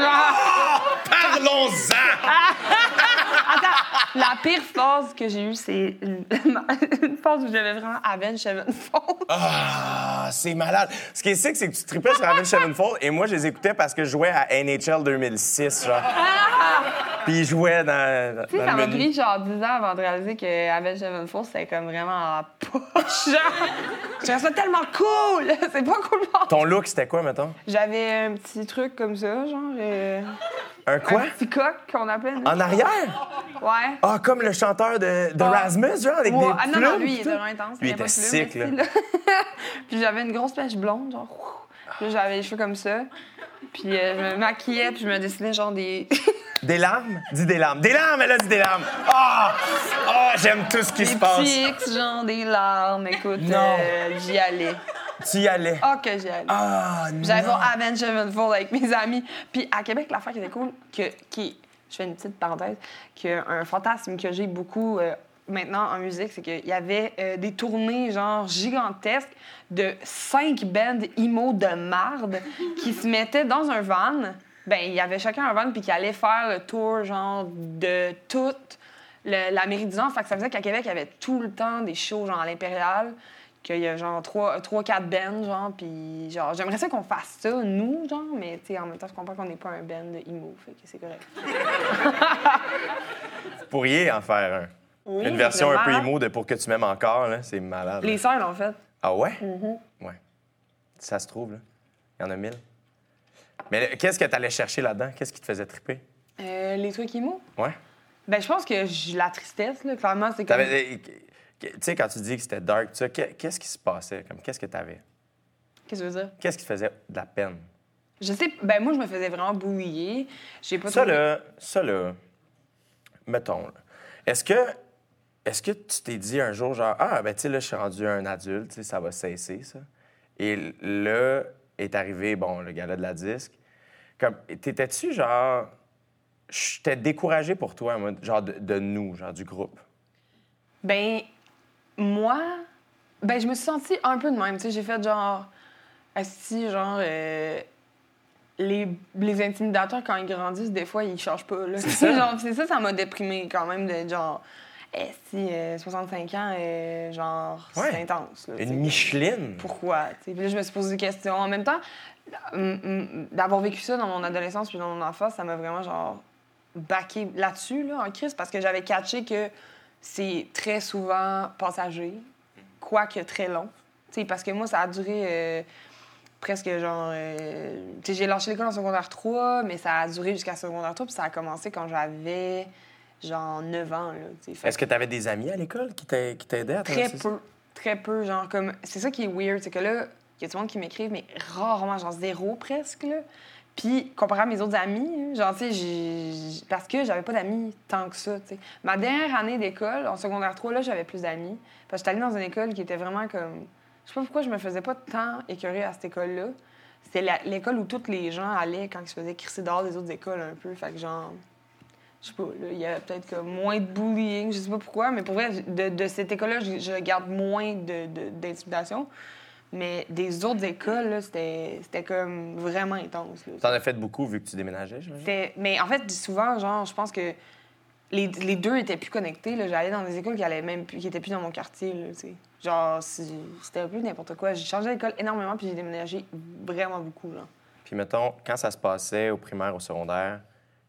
genre. Parlons-en! La pire phase que j'ai eue, c'est une, une phase où j'avais vraiment Avenged Sevenfold. Ah, c'est malade. Ce qui est sick, c'est que tu tripais sur Avenged Sevenfold et moi, je les écoutais parce que je jouais à NHL 2006, genre. Puis ils jouaient dans, Tu sais, ça m'a pris genre 10 ans avant de réaliser que Avenged Sevenfold, c'était comme vraiment en poche. Genre, je trouvais ça tellement cool! C'est pas cool. Ton look, c'était quoi, mettons? J'avais un petit truc comme ça, genre. euh, Un quoi? Un petit coq qu'on appelle. nous. En arrière? Ouais. Ah, comme le chanteur de, de. Rasmus, genre, avec Ouais. des Ah non, non, plumes, lui, il était tout? vraiment intense. Lui, il était sick, là. puis j'avais une grosse mèche blonde, genre. ouf. Puis là, j'avais les cheveux comme ça. Puis euh, je me maquillais, puis je me dessinais genre des. Des larmes? Dis des larmes. Des larmes, elle a dit des larmes. Ah! Ah, j'aime tout ce qui des se passe. X, genre des larmes. Écoute, Non. euh, j'y allais. Tu y allais. Ah, que j'y allais. Ah, J'allais non. voir Avenged Sevenfold avec mes amis. Puis à Québec, l'affaire qui était cool, que, qui, je fais une petite parenthèse, qu'un fantasme que j'ai beaucoup euh, maintenant en musique, c'est qu'il y avait euh, des tournées genre gigantesques de cinq bands emo de marde qui se mettaient dans un van. Ben, il y avait chacun un van puis qui allait faire le tour genre de toute le- l'Amérique du Nord. Fait que ça faisait qu'à Québec, il y avait tout le temps des shows genre à l'Impérial qu'il y a genre trois, trois quatre bands, genre, puis genre, j'aimerais ça qu'on fasse ça, nous, genre, mais tu sais, en même temps, je comprends qu'on n'est pas un band de emo, fait que c'est correct. Vous pourriez en faire un. Oui, Une version un peu emo de Pour que tu m'aimes encore, là. C'est malade. Les sœurs l'ont fait. Ah ouais? Mm-hmm. Ouais. Ça se trouve, là. Il y en a mille. Mais qu'est-ce que tu allais chercher là-dedans? Qu'est-ce qui te faisait triper? Euh, les trucs émo? Ouais. Ben, je pense que la tristesse, là, clairement, c'est comme... Tu sais, quand tu dis que c'était dark, tu sais, que- qu'est-ce qui se passait? Comme, qu'est-ce que tu avais? Qu'est-ce que tu veux dire? Qu'est-ce qui te faisait de la peine? Je sais, ben moi, je me faisais vraiment bouiller. J'ai pas Ça, là, ça, là, mettons, là, est-ce que, est-ce que tu t'es dit un jour, genre, ah, ben, tu sais, là, je suis rendu un adulte, ça va cesser, ça. Et là, est arrivé, bon, le gars-là de la disque. Comme, t'étais-tu, genre, j'étais découragé pour toi, moi, genre, de, de nous, genre, du groupe? Ben, moi, ben, je me suis sentie un peu de même. Tu sais, j'ai fait genre, assis, genre, euh, les, les intimidateurs, quand ils grandissent, des fois, ils changent pas. Là. ça. genre, c'est ça, ça m'a déprimé quand même, de genre, eh, si, euh, 65 ans, euh, genre, Ouais. c'est intense. Là. Une Micheline. Pourquoi? Puis là, je me suis posé des questions. En même temps, d'avoir vécu ça dans mon adolescence puis dans mon enfance, ça m'a vraiment, genre, baqué là-dessus, là, en crise, parce que j'avais catché que c'est très souvent passager, quoique très long. Tu sais, parce que moi, ça a duré euh, presque genre. euh, j'ai lâché l'école en secondaire 3, mais ça a duré jusqu'à secondaire 3, puis ça a commencé quand j'avais genre 9 ans. Est-ce que tu avais des amis à l'école qui t'a- qui t'aidaient à Très ça? peu. Très peu, genre, comme. C'est ça qui est weird, c'est que là, il y a du monde qui m'écrivent, mais rarement, genre zéro presque, là. Puis, comparé à mes autres amis, genre, tu sais, parce que j'avais pas d'amis tant que ça, tu sais. Ma dernière année d'école, en secondaire 3, là, j'avais plus d'amis. Parce que j'étais allée dans une école qui était vraiment comme. Je sais pas pourquoi je me faisais pas tant écœurer à cette école-là. C'était l'école où tous les gens allaient quand ils se faisaient crisser dehors des autres écoles un peu. Fait que, genre. Je sais pas, il y avait peut-être comme moins de bullying, je sais pas pourquoi, mais pour vrai, de, de cette école-là, je, je garde moins de- de- d'intimidation. Mais des autres écoles, c'était c'était comme vraiment intense. T'en as fait beaucoup vu que tu déménageais, j'imagine? Mais en fait, souvent, genre, je pense que les, les deux étaient plus connectés. là. J'allais dans des écoles qui allaient même plus, qui étaient plus dans mon quartier. là. Genre, c'était un peu n'importe quoi. J'ai changé d'école énormément, puis j'ai déménagé vraiment beaucoup. Puis mettons, quand ça se passait au primaire, au secondaire,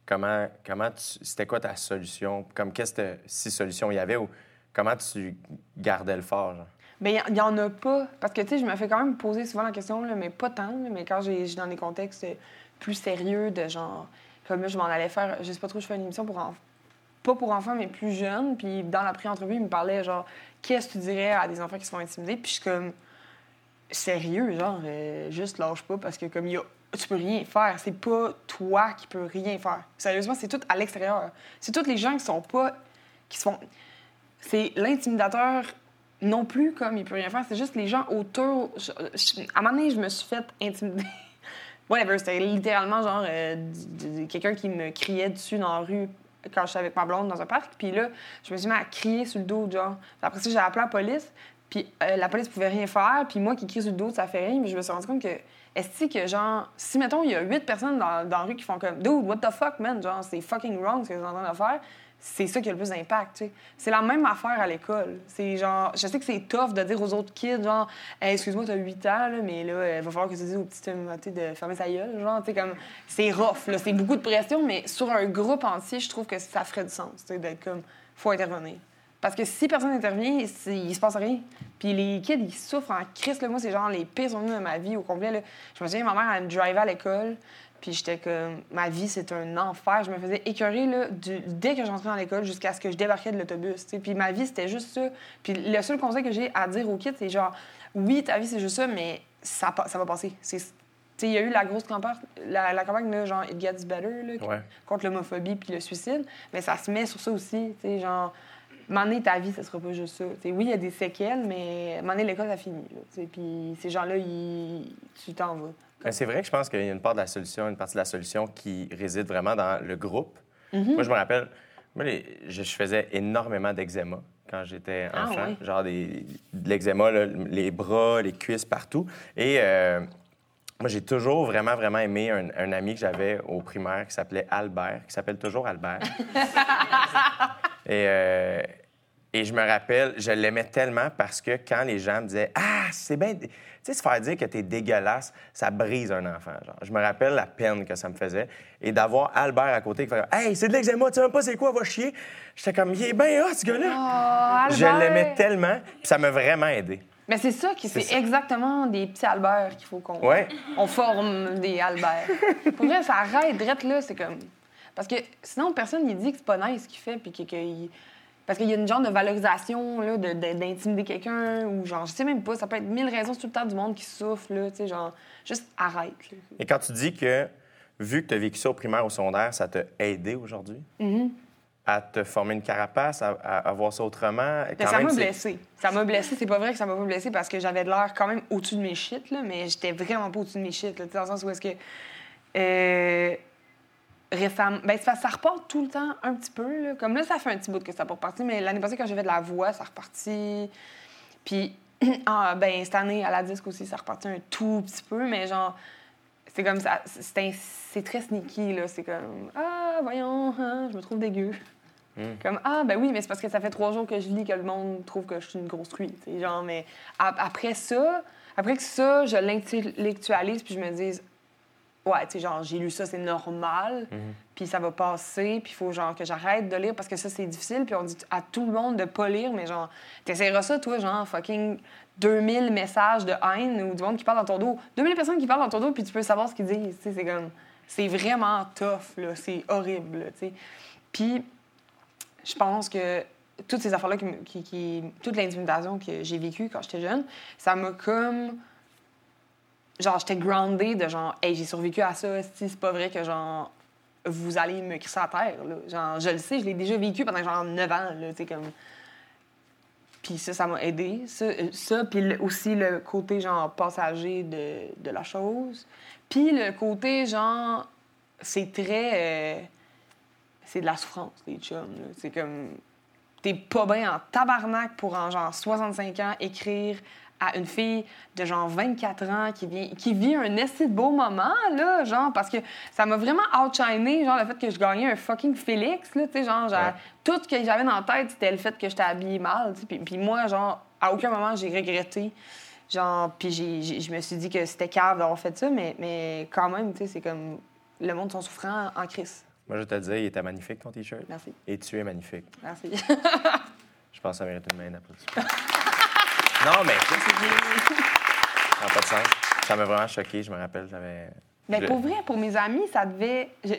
comment, comment c'était quoi ta solution? Comme qu'est-ce que si solution il y avait ou comment tu gardais le fort? Genre? Mais il y en a pas. Parce que, tu sais, je me fais quand même poser souvent la question, là, mais pas tant. mais quand j'ai dans des contextes plus sérieux, de genre. Comme je m'en allais faire. Je sais pas trop, je fais une émission pour enfants. Pas pour enfants, mais plus jeunes. Puis dans la pré-entrevue, il me parlait, genre, qu'est-ce que tu dirais à des enfants qui se font intimider? Puis je suis comme. Sérieux, genre, euh, juste lâche pas parce que, comme, il y a. Tu peux rien faire. C'est pas toi qui peux rien faire. Sérieusement, c'est tout à l'extérieur. C'est tous les gens qui sont pas. qui. C'est l'intimidateur non plus comme il peut rien faire. C'est juste les gens autour. à un moment donné, je me suis fait intimider. Whatever, c'était littéralement genre euh, quelqu'un qui me criait dessus dans la rue quand j'étais avec ma blonde dans un parc. Puis là, je me suis mis à crier sur le dos, genre. Après ça, j'ai appelé la police. Puis euh, la police pouvait rien faire. Puis moi qui crie sur le dos, ça fait rien. Mais je me suis rendu compte que, est-ce que, genre, si, mettons, il y a huit personnes dans, dans la rue qui font comme, dude, what the fuck, man? Genre, c'est fucking wrong ce que vous êtes en train de faire. C'est ça qui a le plus d'impact, tu sais. C'est la même affaire à l'école. C'est genre, je sais que c'est tough de dire aux autres kids, genre, Hey, excuse-moi, t'as 8 ans, là, mais là, il va falloir que tu dises aux petites euh, tu sais, de fermer sa gueule, genre, tu sais, comme, c'est rough, là, c'est beaucoup de pression, mais sur un groupe entier, je trouve que ça ferait du sens, tu sais, d'être comme, faut intervenir. Parce que si personne n'intervient, il se passe rien. Puis les kids, ils souffrent en crise. Là. Moi, c'est genre les pires souvenirs de ma vie au complet. Là. Je me souviens, ma mère, elle me drivait à l'école. Puis j'étais comme, ma vie, c'est un enfer. Je me faisais écœurer là, du- dès que j'entrais dans l'école jusqu'à ce que je débarquais de l'autobus. Puis ma vie, c'était juste ça. Puis le seul conseil que j'ai à dire aux kids, c'est genre, oui, ta vie, c'est juste ça, mais ça, pa- ça va passer. Il y a eu la grosse campagne, la, la campagne de genre It Gets Better là, Ouais. contre l'homophobie puis le suicide, mais ça se met sur ça aussi. Genre, donné, ta vie, ça sera pas juste ça. Tu sais, oui, il y a des séquelles, mais donné, l'école, ça finit. Puis ces gens-là, ils... tu t'en vas. Ben, c'est vrai que je pense qu'il y a une part de la solution, une partie de la solution qui réside vraiment dans le groupe. Mm-hmm. Moi, je me rappelle, moi, les- je, faisais énormément d'eczéma quand j'étais Ah, enfant. Genre des, de l'eczéma, les bras, les cuisses, partout. Et euh, moi, j'ai toujours vraiment, vraiment aimé un, un ami que j'avais au primaire qui s'appelait Albert, qui s'appelle toujours Albert. Et, euh, et je me rappelle, je l'aimais tellement parce que quand les gens me disaient Ah, c'est bien. Tu sais, se faire dire que t'es dégueulasse, ça brise un enfant. Genre. Je me rappelle la peine que ça me faisait. Et d'avoir Albert à côté qui fait Hey, c'est de l'eczéma, tu sais même pas c'est quoi, va chier. J'étais comme, il est bien hot, ce gars-là. Oh, je l'aimais tellement, puis ça m'a vraiment aidé. Mais c'est ça, qui- c'est exactement des petits Albert qu'il faut qu'on Ouais. on forme des Albert. Pour vrai, ça arrête, drette là, c'est comme... Parce que sinon, personne ne dit que c'est pas nice ce qu'il fait, puis que... que il- Parce qu'il y a une genre de valorisation, là, de- de- d'intimider quelqu'un, ou genre, je sais même pas, ça peut être mille raisons, tout le temps du monde qui souffle, là, tu sais, genre, juste arrête, là. Et quand tu dis que, vu que tu as vécu ça au primaire, au secondaire, ça t'a aidé aujourd'hui? Mm-hmm. à te former une carapace, à, voir ça autrement? Quand ça m'a blessé. Ça m'a blessé. C'est pas vrai que ça m'a pas blessé parce que j'avais de l'air quand même au-dessus de mes shit, là, mais j'étais vraiment pas au-dessus de mes shit. Là, dans le sens où est-ce que. euh, récemment. Ben, que ça repart tout le temps un petit peu. Là. Comme là, ça fait un petit bout que ça n'a pas reparti, mais l'année passée, quand j'ai fait de la voix, ça reparti. Puis, ah, ben, cette année, à la disque aussi, ça reparti un tout petit peu, mais genre. C'est comme ça. C'est très sneaky, là. C'est comme. Ah, voyons, hein, je me trouve dégueu. Comme, ah, ben oui, mais c'est parce que ça fait trois jours que je lis que le monde trouve que je suis une grosse truie. Genre, mais ap- après ça, après que ça, je l'intellectualise puis je me dis, ouais, tu sais, genre, j'ai lu ça, c'est normal, puis ça va passer, puis il faut, genre, que j'arrête de lire parce que ça, c'est difficile, puis on dit à tout le monde de pas lire, mais genre, t'essaieras ça, toi, genre, fucking 2000 messages de haine ou du monde qui parle dans ton dos. 2000 personnes qui parlent dans ton dos, puis tu peux savoir ce qu'ils disent, tu sais, c'est comme, c'est vraiment tough, là, c'est horrible, là, tu sais. Puis, je pense que toutes ces affaires-là, qui, qui- toute l'intimidation que j'ai vécue quand j'étais jeune, ça m'a comme. Genre, j'étais groundée de genre, hey, j'ai survécu à ça, si c'est pas vrai que genre, vous allez me crisser à terre, là. Genre, je le sais, je l'ai déjà vécu pendant genre 9 ans, là, tu comme. Puis ça, ça m'a aidé. Ça, euh, ça puis aussi le côté, genre, passager de, de la chose. Puis le côté, genre, c'est très. euh, c'est de la souffrance, les chums. C'est comme. T'es pas bien en tabarnak pour, en genre 65 ans, écrire à une fille de genre 24 ans qui, vient, qui vit un de beau moment, là, genre, parce que ça m'a vraiment outshiné, genre, le fait que je gagnais un fucking Félix, là, tu sais, genre, genre, Ouais. tout ce que j'avais dans la tête, c'était le fait que j'étais habillée mal, tu sais, puis, moi, genre, à aucun moment, j'ai regretté, genre, puis je me suis dit que c'était cave d'avoir fait ça, mais, mais quand même, tu sais, c'est comme, le monde sont souffrants en crise. Moi, je te le dis, il était magnifique, ton T-shirt. Merci, Et tu es magnifique. merci. Je pense que ça mérite une main d'applaudissement. Non, mais ça n'a pas de sens. Ça m'a vraiment choqué, je me rappelle, j'avais... Mais je- pour vrai, pour mes amis, ça devait. Je,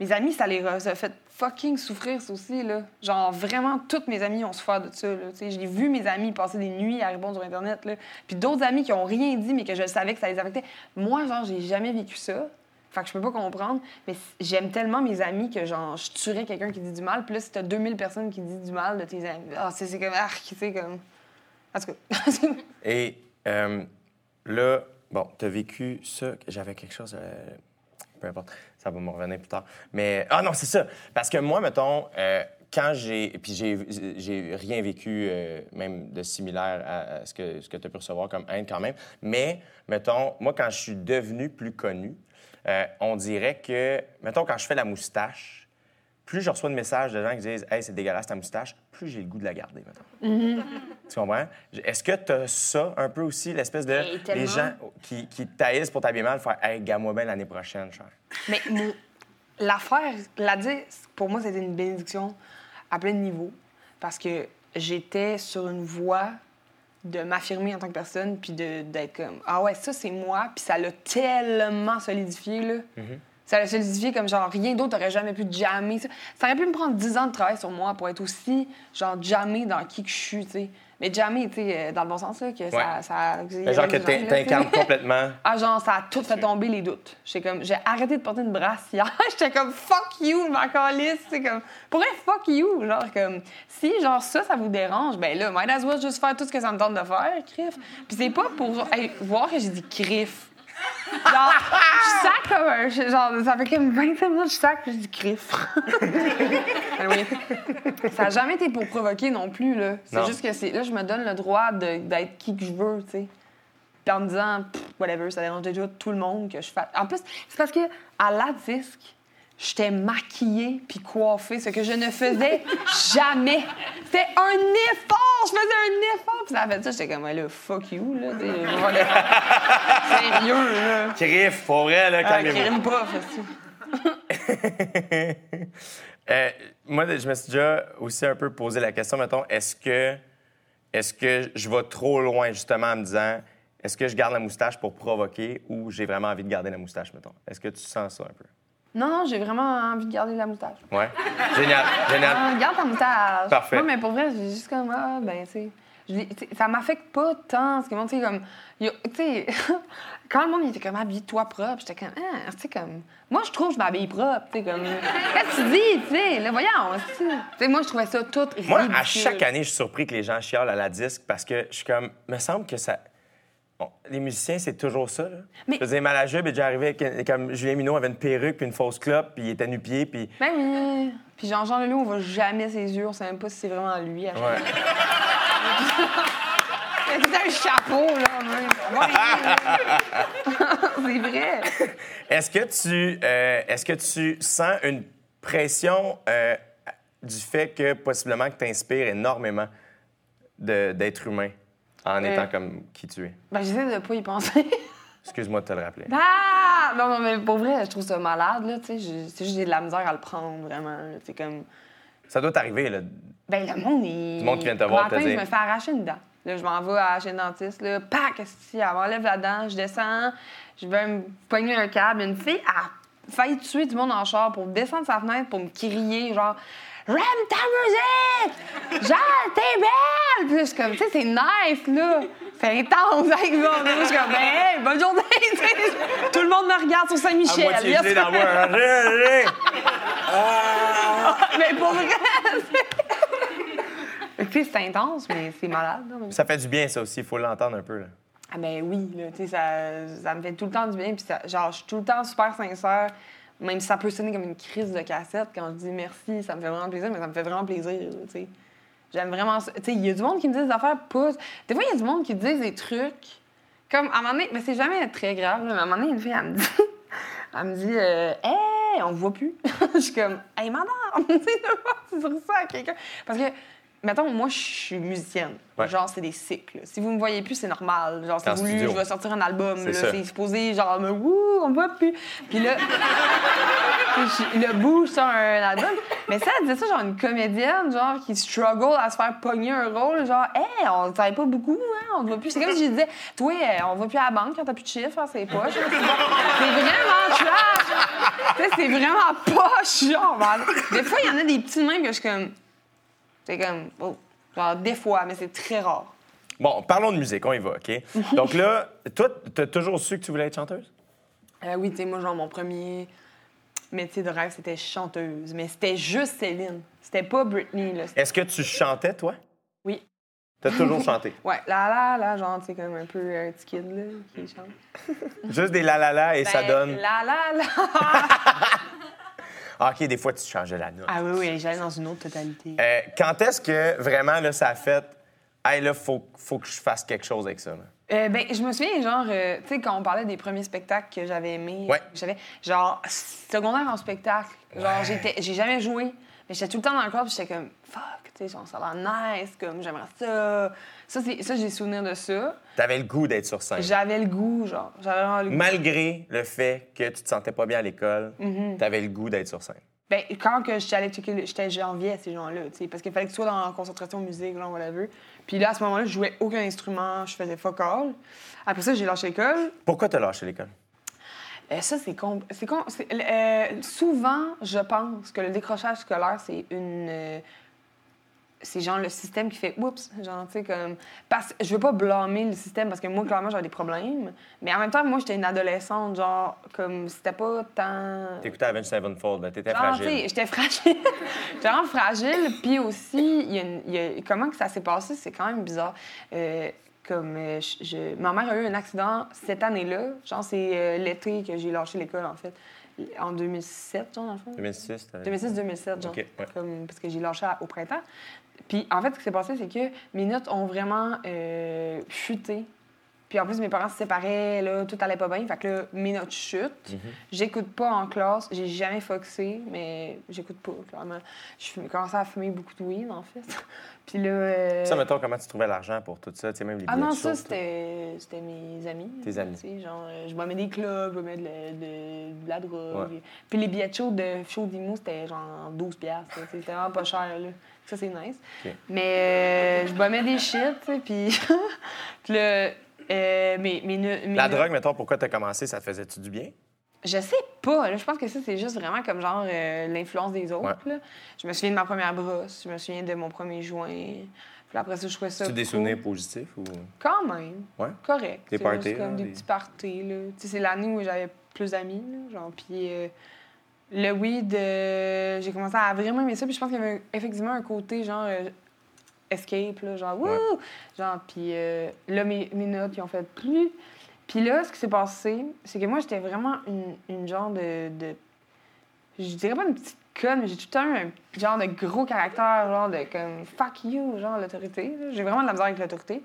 Mes amis, ça les a fait fucking souffrir, ça aussi, là. Genre, vraiment, toutes mes amies ont souffert de ça, là. J'ai vu mes amis passer des nuits à répondre sur Internet, là. Puis d'autres amis qui ont rien dit, mais que je savais que ça les affectait. Moi, genre, j'ai jamais vécu ça. Fait que je peux pas comprendre. Mais j'aime tellement mes amis que, genre, je tuerais quelqu'un qui dit du mal. Puis là, si t'as 2000 personnes qui disent du mal de tes amis, ah, c'est c'est comme. Ah, sais, comme. En tout cas. Et euh, là, bon, tu as vécu ça. J'avais quelque chose. euh, peu importe, ça va me revenir plus tard. Mais. Ah non, c'est ça. Parce que moi, mettons, euh, quand j'ai. Puis j'ai, j'ai rien vécu, euh, même de similaire à, à ce que, ce que tu as pu recevoir comme haine quand même. Mais, mettons, moi, quand je suis devenu plus connu, euh, on dirait que. Mettons, quand je fais la moustache, plus je reçois de messages de gens qui disent Hey, c'est dégueulasse ta moustache, plus j'ai le goût de la garder, mettons. Tu comprends? Est-ce que tu as ça un peu aussi, l'espèce de. Hey, les gens qui, qui taillissent pour t'habiller mal, faire Hey, gamme-moi bien l'année prochaine, cher? Mais l'affaire, la disque, pour moi, c'était une bénédiction à plein de niveaux. Parce que j'étais sur une voie de m'affirmer en tant que personne, puis de- d'être comme Ah ouais, ça, c'est moi. Puis ça l'a tellement solidifié, là. Ça l'a solidifié comme genre rien d'autre aurait jamais pu jammer. Ça, ça aurait pu me prendre 10 ans de travail sur moi pour être aussi, genre, jammé dans qui que je suis, tu sais. Mais jammer, tu sais, euh, dans le bon sens, là, que ça. ça Mais genre que t'incarnes complètement. Ah, genre, ça a tout fait tomber les doutes. J'étais comme, j'ai arrêté de porter une brassière. J'étais comme, fuck you, ma calice. C'est comme, pour vrai, fuck you. Genre, comme, si, genre, ça, ça vous dérange, ben là, might as well juste faire tout ce que ça me tente de faire, crif. Puis c'est pas pour, hey, voir que j'ai dit crif. Genre, je sac comme un. Genre, ça fait comme 25 minutes que je sac, puis je dis. Ça n'a jamais été pour provoquer non plus, là. C'est juste que c'est. Là, je me donne le droit d'être qui que je veux, tu sais. Puis en me disant, whatever, ça dérange déjà tout le monde que je fasse. En plus, c'est parce que à la disque, j'étais maquillée puis coiffée, ce que je ne faisais jamais. C'était un effort! Je faisais un effort! Puis ça fait ça, j'étais comme, là, fuck you, là. Sérieux, là. Criff, pour vrai, là, Ah, calmez-vous. crime pas. Euh, moi, je me suis déjà aussi un peu posé la question, mettons, est-ce que est-ce que je vais trop loin, justement, en me disant, est-ce que je garde la moustache pour provoquer ou j'ai vraiment envie de garder la moustache, mettons? Est-ce que tu sens ça un peu? Non, non, j'ai vraiment envie de garder la moustache. Ouais? Génial, génial. Ah, garde ta moustache. Parfait. Non, mais pour vrai, j'ai juste comme, ah, ben, tu sais. je Ça m'affecte pas tant. Parce que, moi, tu sais, comme. Tu sais, quand le monde il était comme, habille-toi propre, j'étais comme, ah, tu sais, comme. Moi, je trouve que je m'habille propre, tu sais, comme. Qu'est-ce que tu dis, tu sais, là, voyons, tu sais. Tu sais, moi, je trouvais ça tout Moi, ridicule. à chaque année, je suis surpris que les gens chialent à la disque parce que je suis comme, me semble que ça. Bon, les musiciens, c'est toujours ça. Là. Mais- Je faisais mal à Jub et déjà arrivé comme Julien Minot avait une perruque puis une fausse clope puis il était nu-pied puis. Ben oui. Puis genre, Jean Leloup, on voit jamais ses yeux, on sait même pas si c'est vraiment lui. à chaque Ouais. C'est un chapeau, là, même. C'est vrai. Est-ce que tu euh, est-ce que tu sens une pression euh, du fait que possiblement que tu inspires énormément d'êtres humains? En Euh. étant comme qui tu es? Ben, j'essaie de pas y penser. Excuse-moi de te le rappeler. Ah! Non, non, mais pour vrai, je trouve ça malade, là, tu sais. C'est juste j'ai de la misère à le prendre, vraiment. C'est comme... Ça doit t'arriver, là. Ben, le monde, il... Du monde qui vient te voir Matin, te dire- je me fais arracher une dent. Là, je m'en vais à chez le dentiste, là. Pac! Si, elle m'enlève la dent, je descends, je vais me pogner un câble. Une fille a failli tuer du monde en char pour descendre sa fenêtre pour me crier, genre... J'aime ta musique! Genre, t'es belle! Puis là, je suis comme, tu sais, c'est nice, là. C'est intense avec ça. Puis là, Je suis comme, ben, hey, bonne journée! Tout le monde me regarde sur À Saint-Michel. moitié Yes, gelé dans moi. mais pour vrai, c'est- c'est intense, mais c'est malade. là. Ça fait du bien, ça aussi. Il faut l'entendre un peu. Là. Ah ben oui, là, tu sais, ça, ça me fait tout le temps du bien. Puis ça- genre, je suis tout le temps super sincère. Même si ça peut sonner comme une crise de cassette quand je dis merci, ça me fait vraiment plaisir, mais ça me fait vraiment plaisir, tu sais. J'aime vraiment ça. Tu sais, il y a du monde qui me dit des affaires pas... Des fois, il y a du monde qui dit des trucs comme, à un moment donné, mais c'est jamais très grave, mais à un moment donné, une fille, elle me dit... Elle me dit, euh, hey, on ne voit plus. je suis comme, hey, madame, tu sais, ça à quelqu'un. Parce que, mettons, moi, je suis musicienne. Ouais. Genre, c'est des cycles. Si vous me voyez plus, c'est normal. Genre, c'est voulu, studio. je vais sortir un album. C'est supposé, genre, me, wouh, on me voit plus. Puis là, je- le bouge sur un album. Mais ça, elle disait ça, genre, une comédienne, genre, qui struggle à se faire pogner un rôle. Genre, hey, on travaille pas beaucoup, hein, on te voit plus. C'est comme si je disais, toi, euh, on va plus à la banque quand t'as plus de chiffres, hein, c'est poche. C'est vraiment trash. Tu sais, c'est vraiment poche, genre. man. Des fois, il y en a des petits mains que je suis comme. C'est comme. Oh. Genre, des fois, mais c'est très rare. Bon, parlons de musique. On y va, OK? Donc là, toi, t'as toujours su que tu voulais être chanteuse? Euh, oui, tu sais, moi, genre, mon premier métier de rêve, c'était chanteuse. Mais c'était juste Céline. C'était pas Britney, là. Est-ce que tu chantais, toi? Oui. T'as toujours chanté? Ouais, là, là, là, genre, tu sais, comme un peu un petit kid, là, qui chante. Juste des la la la et ça Ben, donne. Là, là, là. Ah, OK, des fois, tu changeais la note. ah oui, oui, j'allais dans une autre totalité. Euh, quand est-ce que vraiment, là, ça a fait. Hey, là, faut, faut que je fasse quelque chose avec ça. là? Euh, ben, je me souviens, genre, euh, tu sais, quand on parlait des premiers spectacles que j'avais aimés, Ouais. j'avais, genre, secondaire en spectacle, genre, j'étais, j'ai jamais joué, mais j'étais tout le temps dans le corps, puis j'étais comme, fuck, tu sais, ça a l'air nice, comme, j'aimerais ça. Ça, c'est, ça, j'ai des souvenirs de ça. T'avais le goût d'être sur scène. J'avais le goût, genre, j'avais vraiment le goût. Malgré le fait que tu te sentais pas bien à l'école, Mm-hmm. t'avais le goût d'être sur scène. Ben, quand que j'étais allée checker, j'enviais ces gens-là, tu sais, parce qu'il fallait que tu sois dans la concentration musique, là, whatever. Puis là, à ce moment-là, je jouais aucun instrument, je faisais fuck all. Après ça, j'ai lâché l'école. Pourquoi t'as lâché l'école? Euh, ça, c'est con. C'est con. euh, souvent, je pense que le décrochage scolaire, c'est une. euh, c'est genre le système qui fait oups, genre, tu sais, comme. Parce je veux pas blâmer le système parce que moi, clairement, j'avais des problèmes. Mais en même temps, moi, j'étais une adolescente, genre, comme, c'était pas tant. T'écoutais Avenged Sevenfold, là, t'étais fragile. j'étais fragile. j'étais vraiment fragile. Puis aussi, y a une- il y a- comment que ça s'est passé, c'est quand même bizarre. Euh, comme euh, je, je- ma mère a eu un accident cette année-là. Genre, c'est euh, l'été que j'ai lâché l'école, en fait. En 2007, genre, dans le fond. 2006, t'avais- 2006-2007, genre. Ok, ouais. Comme, parce que j'ai lâché à- au printemps. Puis, en fait, ce qui s'est passé, c'est que mes notes ont vraiment euh, chuté Puis en plus, mes parents se séparaient, là, tout allait pas bien. Fait que là, mes notes chutent. J'écoute pas en classe. J'ai jamais foxé, mais j'écoute pas, clairement. Je commençais à fumer beaucoup de weed, en fait. Puis là... euh, Ça, mettons, comment tu trouvais l'argent pour tout ça? Tu sais, même les ah non, ça, c'était c'était mes amis. Tes amis. Tu sais, genre, euh, je bois des clubs, je bois de, la- de, de la drogue. Ouais. Puis les billets de show de show d'Imo, c'était genre 12 piastres. C'était vraiment pas cher, là. Ça, c'est nice. Mais euh, je bois des shit, tu sais, puis... puis là, euh, mes, mes, ne- La ne- drogue, mettons, pourquoi tu as commencé? Ça te faisait-tu du bien? Je sais pas. Là, je pense que ça, c'est juste vraiment comme genre euh, l'influence des autres. Ouais. là. Je me souviens de ma première brosse. Je me souviens de mon premier joint. Puis après ça, je trouvais ça Tu des souvenirs positifs ou? Quand même. Ouais. Correct. Des parties, comme là, des des- petits parties, là. Tu sais, c'est l'année où j'avais plus d'amis. Genre, puis euh, le weed, euh, j'ai commencé à vraiment aimer ça. Puis je pense qu'il y avait effectivement un côté, genre, escape, là. Genre, wouh! Ouais. Genre, puis euh, là, mes, mes notes, ils ont fait plus. Puis là, ce qui s'est passé, c'est que moi, j'étais vraiment une, une genre de, de- Je dirais pas une petite conne, mais j'ai tout le temps un genre de gros caractère, genre de comme fuck you, genre l'autorité. J'ai vraiment de la misère avec l'autorité.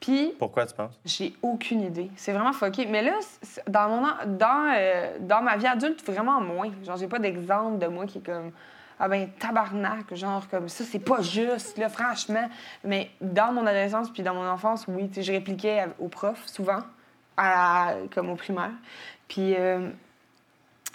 Puis Pourquoi tu penses? j'ai aucune idée. C'est vraiment fucké. Mais là, dans, mon, dans, euh, dans ma vie adulte, vraiment moins. Genre, j'ai pas d'exemple de moi qui est comme. Ah ben, tabarnak, genre, comme ça, c'est pas juste, là, franchement. Mais dans mon adolescence puis dans mon enfance, oui, je répliquais aux profs, souvent, à, comme au primaire. Puis, euh,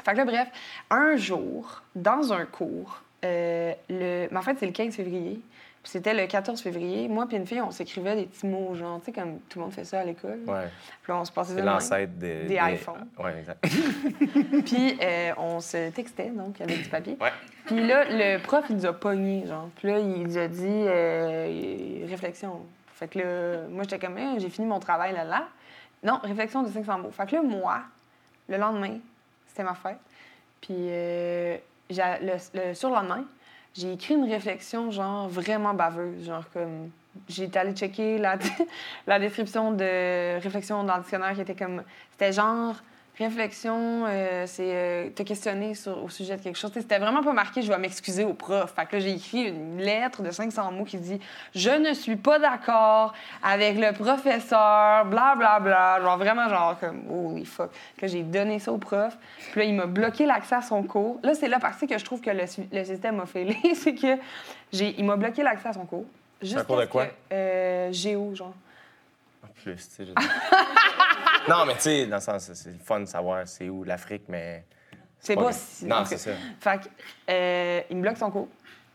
fait que là, bref, un jour, dans un cours, euh, le... en fait, c'est le 15 février, c'était le 14 février. Moi puis une fille, on s'écrivait des petits mots, genre, tu sais, comme tout le monde fait ça à l'école. Ouais. Puis là, on se passait C'est l'ancêtre des. Des iPhones. Ouais, exact. Puis euh, on se textait, donc, avec du papier. Ouais. Puis là, le prof, il nous a pognés, genre. Puis là, il nous a dit euh, réflexion. Fait que là, moi, j'étais comme, Eh, j'ai fini mon travail là, là. Non, réflexion de 500 mots. Fait que là, moi, le lendemain, c'était ma fête. Puis euh, le, le surlendemain, j'ai écrit une réflexion, genre, vraiment baveuse. Genre, comme. J'ai allé checker la, la description de réflexion dans le dictionnaire qui était comme. C'était genre. Réflexion, euh, c'est euh, te questionner sur, au sujet de quelque chose. C'était vraiment pas marqué, je vais m'excuser au prof. Fait que là, j'ai écrit une lettre de 500 mots qui dit Je ne suis pas d'accord avec le professeur, bla bla bla. Genre vraiment, genre comme holy fuck. Que j'ai donné ça au prof. Puis là, il m'a bloqué l'accès à son cours. Là, c'est la partie que je trouve que le, le système m'a fait c'est que j'ai, il m'a bloqué l'accès à son cours. Jusqu'à cours de quoi? que- euh, géo, genre. En plus, tu sais. non, mais tu sais, dans le sens, c'est fun de savoir c'est où l'Afrique, mais. C'est pas si. Non, c'est ça. Fait que, euh, il me bloque son cours.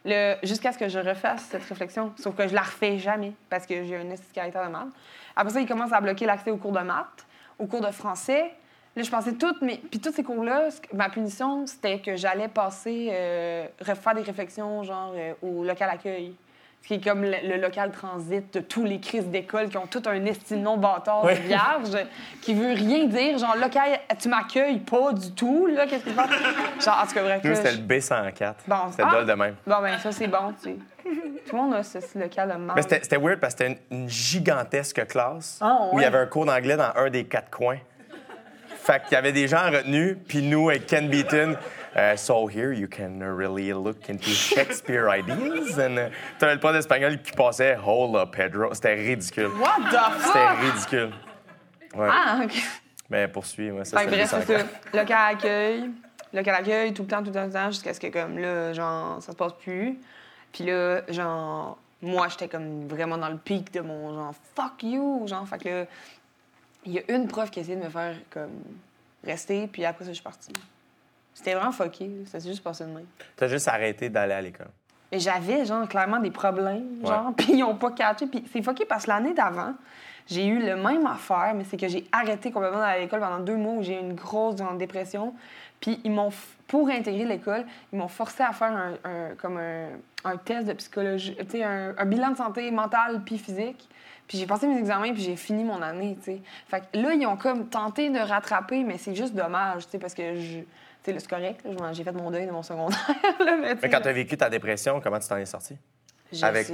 Le- Jusqu'à ce que je refasse cette réflexion. Sauf que je la refais jamais parce que j'ai un caractère de mal. Après ça, il commence à bloquer l'accès aux cours de maths, aux cours de français. Là, je pensais toutes mes... Puis tous ces cours-là, ma punition, c'était que j'allais passer, euh, refaire des réflexions, genre, euh, au local accueil. Qui est comme le, le local transit de tous les crises d'école qui ont tout un esti de nom bâtard de vierge, qui veut rien dire. Genre, local, tu m'accueilles pas du tout, là, qu'est-ce que tu penses? Genre, en tout cas, bref. Nous, c'était je- le B104. Bon, C'était ah! de même. Bon, ben ça, c'est bon, tu sais. Tout le monde a ce, ce local de marde. Mais c'était weird parce que c'était une, une gigantesque classe Ah, où il y avait un cours d'anglais dans un des quatre coins. Fait qu'il y avait des gens retenus, puis nous, avec Ken Beaton, euh, so here you can really look into Shakespeare ideas. And uh, t'avais le prof d'espagnol qui passait, hola Pedro. C'était ridicule. What the C'était fuck? ridicule. Ouais. Ah, OK. Mais ça Fait que c'était bref, c'est le ça. Local accueil. Local accueil, tout le temps, tout le temps, tout le temps, jusqu'à ce que, comme, là, genre, ça se passe plus. Puis là, genre, moi, j'étais comme vraiment dans le pic de mon genre, fuck you, genre, fait que là, il y a une prof qui a essayé de me faire, comme, rester, puis après ça, je suis partie. C'était vraiment fucké, ça s'est juste passé de même. T'as juste arrêté d'aller à l'école. Mais j'avais, genre, clairement des problèmes, Ouais. genre, puis ils ont pas catché. Puis c'est fucké parce que l'année d'avant, j'ai eu le même affaire, mais c'est que j'ai arrêté complètement d'aller à l'école pendant deux mois où j'ai eu une grosse genre, dépression. Puis ils m'ont, pour intégrer l'école, ils m'ont forcé à faire un, un- comme un, un test de psychologie, tu sais, un, un bilan de santé mentale puis physique. Puis j'ai passé mes examens, puis j'ai fini mon année, tu sais. Fait que là, ils ont comme tenté de rattraper, mais c'est juste dommage, tu sais, parce que je... Tu c'est correct, j'ai fait mon deuil de mon secondaire, là, mais tu Mais quand t'as vécu ta dépression, comment tu t'en es sorti? Avec-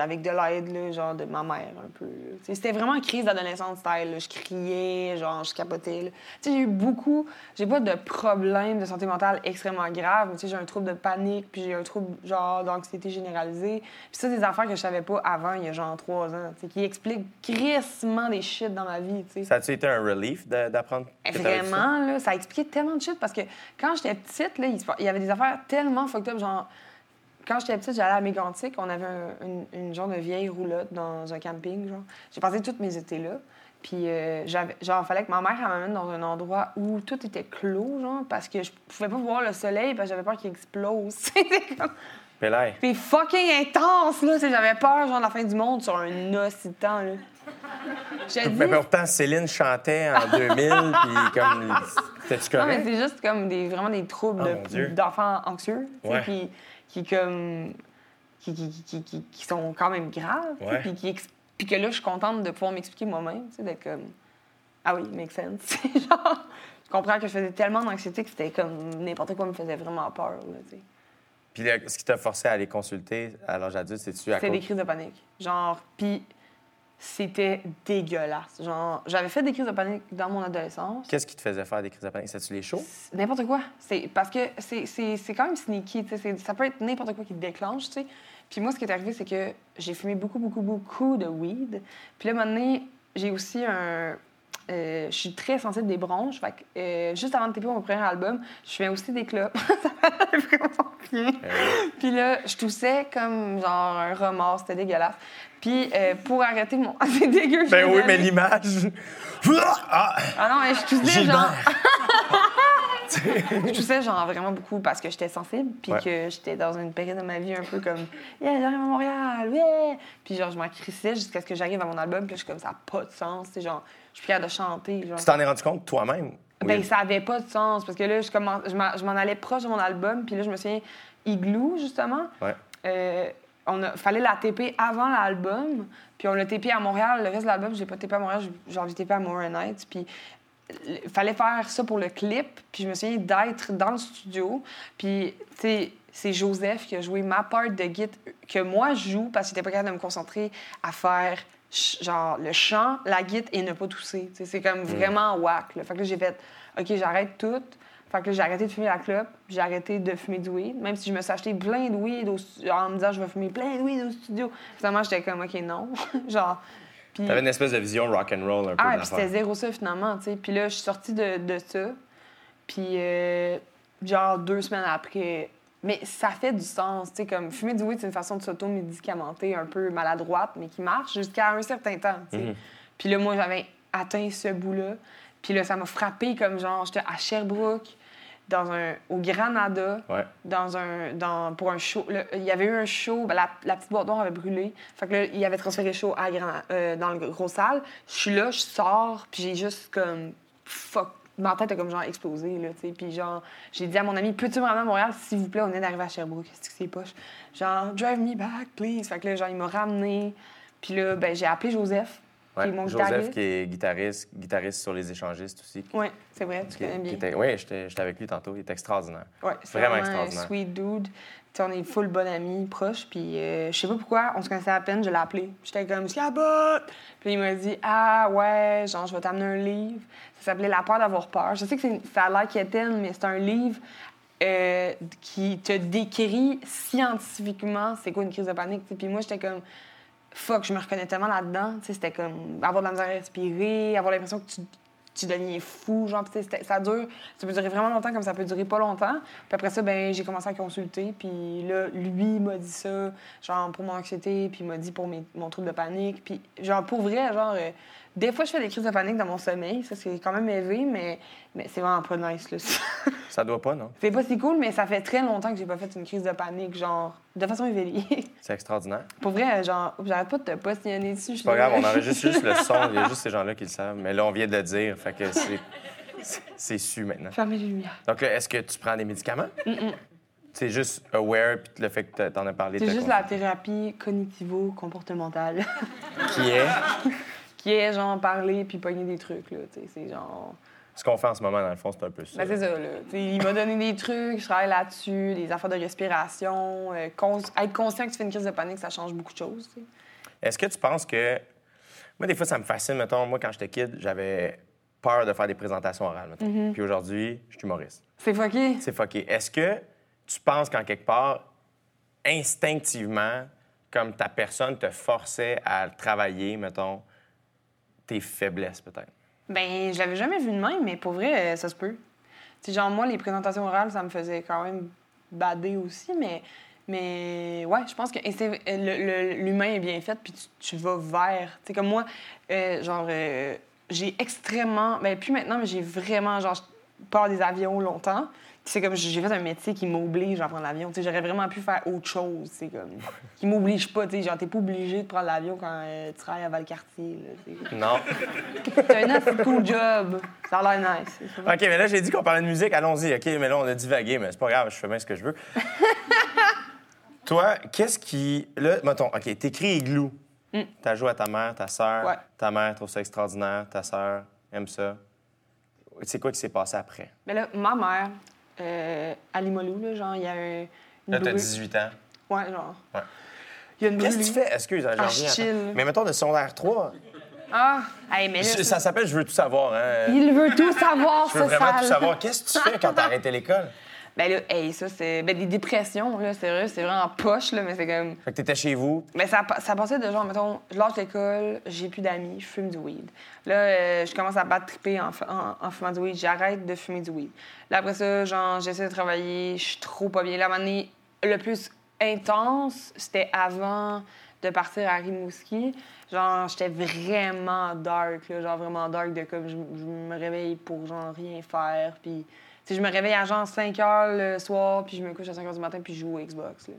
avec de l'aide, là, genre de ma mère, un peu. C'était vraiment une crise d'adolescence style. là. Je criais, genre, je capotais. j'ai eu beaucoup. J'ai pas de problème de santé mentale extrêmement grave. mais j'ai un trouble de panique, puis j'ai un trouble, genre, d'anxiété généralisée. Puis ça, des affaires que je savais pas avant, il y a genre trois ans, qui expliquent crissement des shit dans ma vie, tu sais. Ça a-tu été un relief d'apprendre t'avais ça? Vraiment, là, ça expliquait tellement de shit parce que quand j'étais petite, là, il y avait des affaires tellement fucked up. Genre, quand j'étais petite, j'allais à Mégantic, on avait un- une, une genre de vieille roulotte dans un camping. genre. J'ai passé toutes mes étés là. Puis, euh, j'avais, genre, fallait que ma mère m'amène dans un endroit où tout était clos, genre, parce que je pouvais pas voir le soleil, parce que j'avais peur qu'il explose. C'était comme-. C'est fucking intense, là. J'avais peur, genre, de la fin du monde sur un os si de temps, là. J'ai dit... Mais pourtant, Céline chantait en 2000, puis comme. T'es-tu Non, mais c'est juste comme des, vraiment des troubles Oh, d'enfants anxieux. Qui, comme, qui, qui, qui, qui- sont quand même graves. Ouais. Puis, qui puis que là, je suis contente de pouvoir m'expliquer moi-même, d'être comme Ah oui, make sense. Genre, je comprends que je faisais tellement d'anxiété que c'était comme n'importe quoi me faisait vraiment peur. Là, tu sais. Puis ce qui t'a forcé à aller consulter à l'âge adulte, c'est-tu à C'était cause... des crises de panique. Genre, puis c'était dégueulasse. Genre, j'avais fait des crises de panique dans mon adolescence. Qu'est-ce qui te faisait faire des crises de panique? C'était-tu les shows? N'importe quoi. C'est parce que c'est- c'est c'est quand même sneaky. Ça peut être n'importe quoi qui te déclenche. tu sais. Puis moi, ce qui est arrivé, c'est que j'ai fumé beaucoup, beaucoup, beaucoup de weed. Puis là, maintenant, j'ai aussi un. Euh, je suis très sensible des bronches. Fait que, euh, juste avant de taper mon premier album, je fumais aussi des clopes. ça allait vraiment bien. Euh, Puis là, je toussais comme genre un remords. C'était dégueulasse. Puis euh, pour arrêter mon. c'est dégueu. ben oui, mais l'image... Ah! Ah non, mais je toussais genre. Je toussais genre vraiment beaucoup parce que j'étais sensible, puis Ouais. que j'étais dans une période de ma vie un peu comme Yeah, j'arrive à Montréal, yeah! Puis genre, je m'en crissais jusqu'à ce que j'arrive à mon album, puis je suis comme ça n'a pas de sens, c'est genre, je suis fière de chanter. Genre. Tu t'en es rendu compte toi-même? Ben, Oui. ça avait pas de sens parce que là, je, commen- je m'en- allais proche de mon album, puis là, je me souviens, Igloo, justement. Ouais. Euh, on a, fallait la TP avant l'album, puis on l'a TP à Montréal. Le reste de l'album, je l'ai pas TP à Montréal, j'ai- genre, j'ai TP à Montréal Nights. Puis il fallait faire ça pour le clip, puis je me souviens d'être dans le studio, puis, tu sais, c'est Joseph qui a joué ma part de git que moi je joue parce que j'étais pas capable de me concentrer à faire genre le chant, la git et ne pas tousser. C'est comme vraiment whack. Là. Fait que j'ai fait OK, j'arrête tout. Fait que j'ai arrêté de fumer la clope, j'ai arrêté de fumer du weed, même si je me suis acheté plein de weed au en me disant je vais fumer plein de weed au studio. Finalement, j'étais comme OK, non. genre. Puis- T'avais une espèce de vision rock and roll un peu ah, puis c'était zéro ça finalement, tu sais. Puis là, je suis sortie de, de ça. Puis, euh, genre, deux semaines après. Mais ça fait du sens, tu sais, comme fumer du weed, c'est une façon de s'auto-médicamenter un peu maladroite, mais qui marche jusqu'à un certain temps. Mhm. Puis là, moi, j'avais atteint ce bout-là. Puis là, ça m'a frappé comme genre, j'étais à Sherbrooke, dans un, au Granada, Ouais. dans un, dans, pour un show. Là, il y avait eu un show, ben, la, la petite boîte noire avait brûlé. Fait que là, il avait transféré le show à Gran- euh, dans le gros salle. Je suis là, je sors, puis j'ai juste comme. Fuck. Ma tête a comme genre explosé, là, tu sais. Puis genre, j'ai dit à mon ami, peux-tu me ramener à Montréal, s'il vous plaît, on est d'arriver à Sherbrooke. Qu'est-ce que c'est poche? Genre, drive me back, please. Fait que là, genre, il m'a ramené. Puis là, ben, j'ai appelé Joseph, qui Ouais. est mon Joseph, guitariste. qui est guitariste, guitariste sur les échangistes aussi. Oui, c'est vrai, tu Qui- connais bien. Oui, j'étais avec lui tantôt. Il est extraordinaire. Ouais, c'est Vraiment vraiment, un extraordinaire. sweet dude. On est full bon amis, proches. Puis euh, je sais pas pourquoi, on se connaissait à peine, je l'ai appelé. J'étais comme Scabot! Puis il m'a dit Ah ouais, genre, je vais t'amener un livre. Ça s'appelait La peur d'avoir peur. Je sais que ça a l'air quétaine, mais c'est un livre euh, qui te décrit scientifiquement c'est quoi une crise de panique. Puis moi, j'étais comme fuck, je me reconnais tellement là-dedans. C'était comme avoir de la misère à respirer, avoir l'impression que tu, tu deviens fou. Genre, tu sais, ça dure, ça peut durer vraiment longtemps comme ça peut durer pas longtemps. Puis après ça, ben, j'ai commencé à consulter. Puis là, lui m'a dit ça, genre pour mon anxiété, puis il m'a dit pour mon trouble de panique. Puis genre, pour vrai, genre, euh, des fois, je fais des crises de panique dans mon sommeil. Ça, c'est quand même élevé, mais, mais c'est vraiment pas nice, là. Ça doit pas, non? c'est pas si cool, mais ça fait très longtemps que j'ai pas fait une crise de panique, genre, de façon éveillée. C'est extraordinaire. pour vrai, genre, j'arrête pas de te postillonner dessus. C'est pas grave, on enregistre juste le son. Il y a juste ces gens-là qui le savent. Mais là, on vient de le dire. Fait que c'est- c'est- su maintenant. Fermez les lumières. Donc là, est-ce que tu prends des médicaments? C'est juste aware, puis le fait que t'en as parlé. C'est juste compris. la thérapie cognitivo-comportementale. Qui est? Qui est genre parler puis pogner des trucs, là. C'est genre. Ce qu'on fait en ce moment, dans le fond, c'est un peu ça. Ben, c'est ça, là. Il m'a donné des trucs, je travaille là-dessus, des affaires de respiration. euh, cons- être conscient que tu fais une crise de panique, ça change beaucoup de choses. t'sais. Est-ce que tu penses que. Moi, des fois, ça me fascine. Mettons, moi, quand j'étais kid, j'avais peur de faire des présentations orales. mettons. Mm-hmm. Puis aujourd'hui, je suis humoriste. C'est fucké. C'est fucké. Est-ce que tu penses qu'en quelque part, instinctivement, comme ta personne te forçait à travailler, mettons, faiblesses, peut-être? Ben, je l'avais jamais vu de même, mais pour vrai, euh, ça se peut. Sais, genre, moi, les présentations orales, ça me faisait quand même bader aussi, mais, mais ouais, je pense que euh, l'humain est bien fait, puis tu, vas vers. Tu sais, comme moi, euh, genre, j'ai extrêmement. Ben, plus maintenant, mais j'ai vraiment, genre, peur des avions longtemps. C'est comme, j'ai fait un métier qui m'oblige à prendre l'avion. Tu sais, j'aurais vraiment pu faire autre chose, c'est comme. qui m'oblige pas, tu sais. Genre, t'es pas obligé de prendre l'avion quand euh, tu travailles à Valcartier, là. Non? T'as un assez cool job. Ça a l'air nice. OK, mais là, j'ai dit qu'on parlait de musique. Allons-y. OK, mais là, on a divagué, mais c'est pas grave, je fais bien ce que je veux. Toi, qu'est-ce qui. Là, mettons, OK, t'écris Igloo. T'as joué à ta mère, ta sœur. Mm. Ouais. Ta mère trouve ça extraordinaire, ta sœur aime ça. C'est quoi qui s'est passé après? Mais là, ma mère, euh, à Limoilou, là, genre, il y a un. une Là, t'as brûlure. 18 ans. Ouais, genre. Ouais. Il y a une Qu'est-ce que tu fais? Excuse, j'en Ah, reviens. Mais mettons, de secondaire 3, Ah! Hey, mais là, ça, ça- s'appelle Je veux tout savoir. Hein? Il veut tout savoir, Je veux ce vraiment sale. tout savoir. Qu'est-ce que tu fais quand t'as arrêté l'école? Ben là, hey, ça, c'est. Ben, des dépressions, là, c'est vrai, c'est vraiment poche, là, mais c'est comme. Fait que t'étais chez vous. Mais ça, ça passait de genre, mettons, je lâche l'école, j'ai plus d'amis, je fume du weed. Là, euh, je commence à battre triper en, en, en fumant du weed, j'arrête de fumer du weed. Là, après ça, genre, j'essaie de travailler, je suis trop pas bien. Là, à un moment donné, le plus intense, c'était avant de partir à Rimouski. Genre, j'étais vraiment dark, là, genre vraiment dark, de comme je, je me réveille pour genre rien faire, puis. Tu sais, je me réveille à genre 5 heures le soir, puis je me couche à 5 heures du matin, puis je joue au Xbox. Là.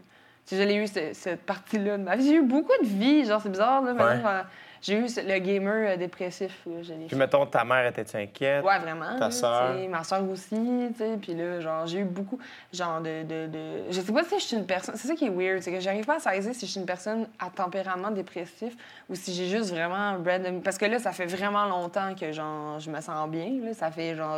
Je l'ai eu, ce- cette partie-là de ma vie. J'ai eu beaucoup de vie, genre, c'est bizarre, là. mais Ouais. genre, J'ai eu le gamer euh, dépressif, là. je l'ai Puis mettons, ta mère était-tu inquiète? Ouais, vraiment. Ta sais, Ma soeur aussi, tu sais. Puis là, genre, j'ai eu beaucoup, genre, de, de, de- Je sais pas si je suis une personne... C'est ça qui est weird, c'est que j'arrive pas à saisir si je suis une personne à tempérament dépressif ou si j'ai juste vraiment random... Parce que là, ça fait vraiment longtemps que, genre, je me sens bien, là. Ça fait, genre...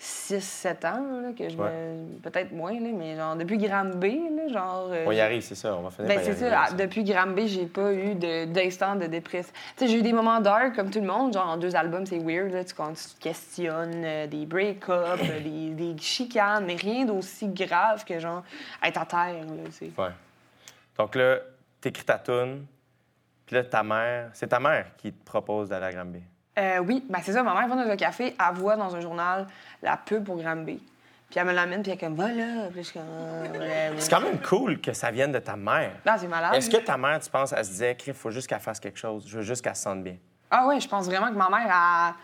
6-7 ans là, que je me... Peut-être moins, là, mais genre, depuis Gram B, là, genre... euh, On y arrive, c'est ça. On va finir ben, c'est ça. avec Ah, Depuis Gram B, j'ai pas eu de- d'instant de, dépression. Tu sais, j'ai eu des moments dark comme tout le monde. Genre, en deux albums, c'est weird. Là, tu, quand tu te questionnes, euh, des break-ups, euh, des, des chicanes, mais rien d'aussi grave que, genre, être à terre. Là, tu sais. Ouais. Donc là, t'écris ta toune, puis là, ta mère, c'est ta mère qui te propose d'aller à Granby. Euh, oui, ben, c'est ça. Ma mère va dans un café, elle voit dans un journal la pub pour Gram B. Puis elle me l'amène, puis elle est comme, va là. Puis je suis comme, Ah, ouais, ouais. C'est quand même cool que ça vienne de ta mère. Non, c'est malade. Est-ce que ta mère, tu penses, elle se disait, il faut juste qu'elle fasse quelque chose, je veux juste qu'elle se sente bien? Ah ouais, je pense vraiment que ma mère a,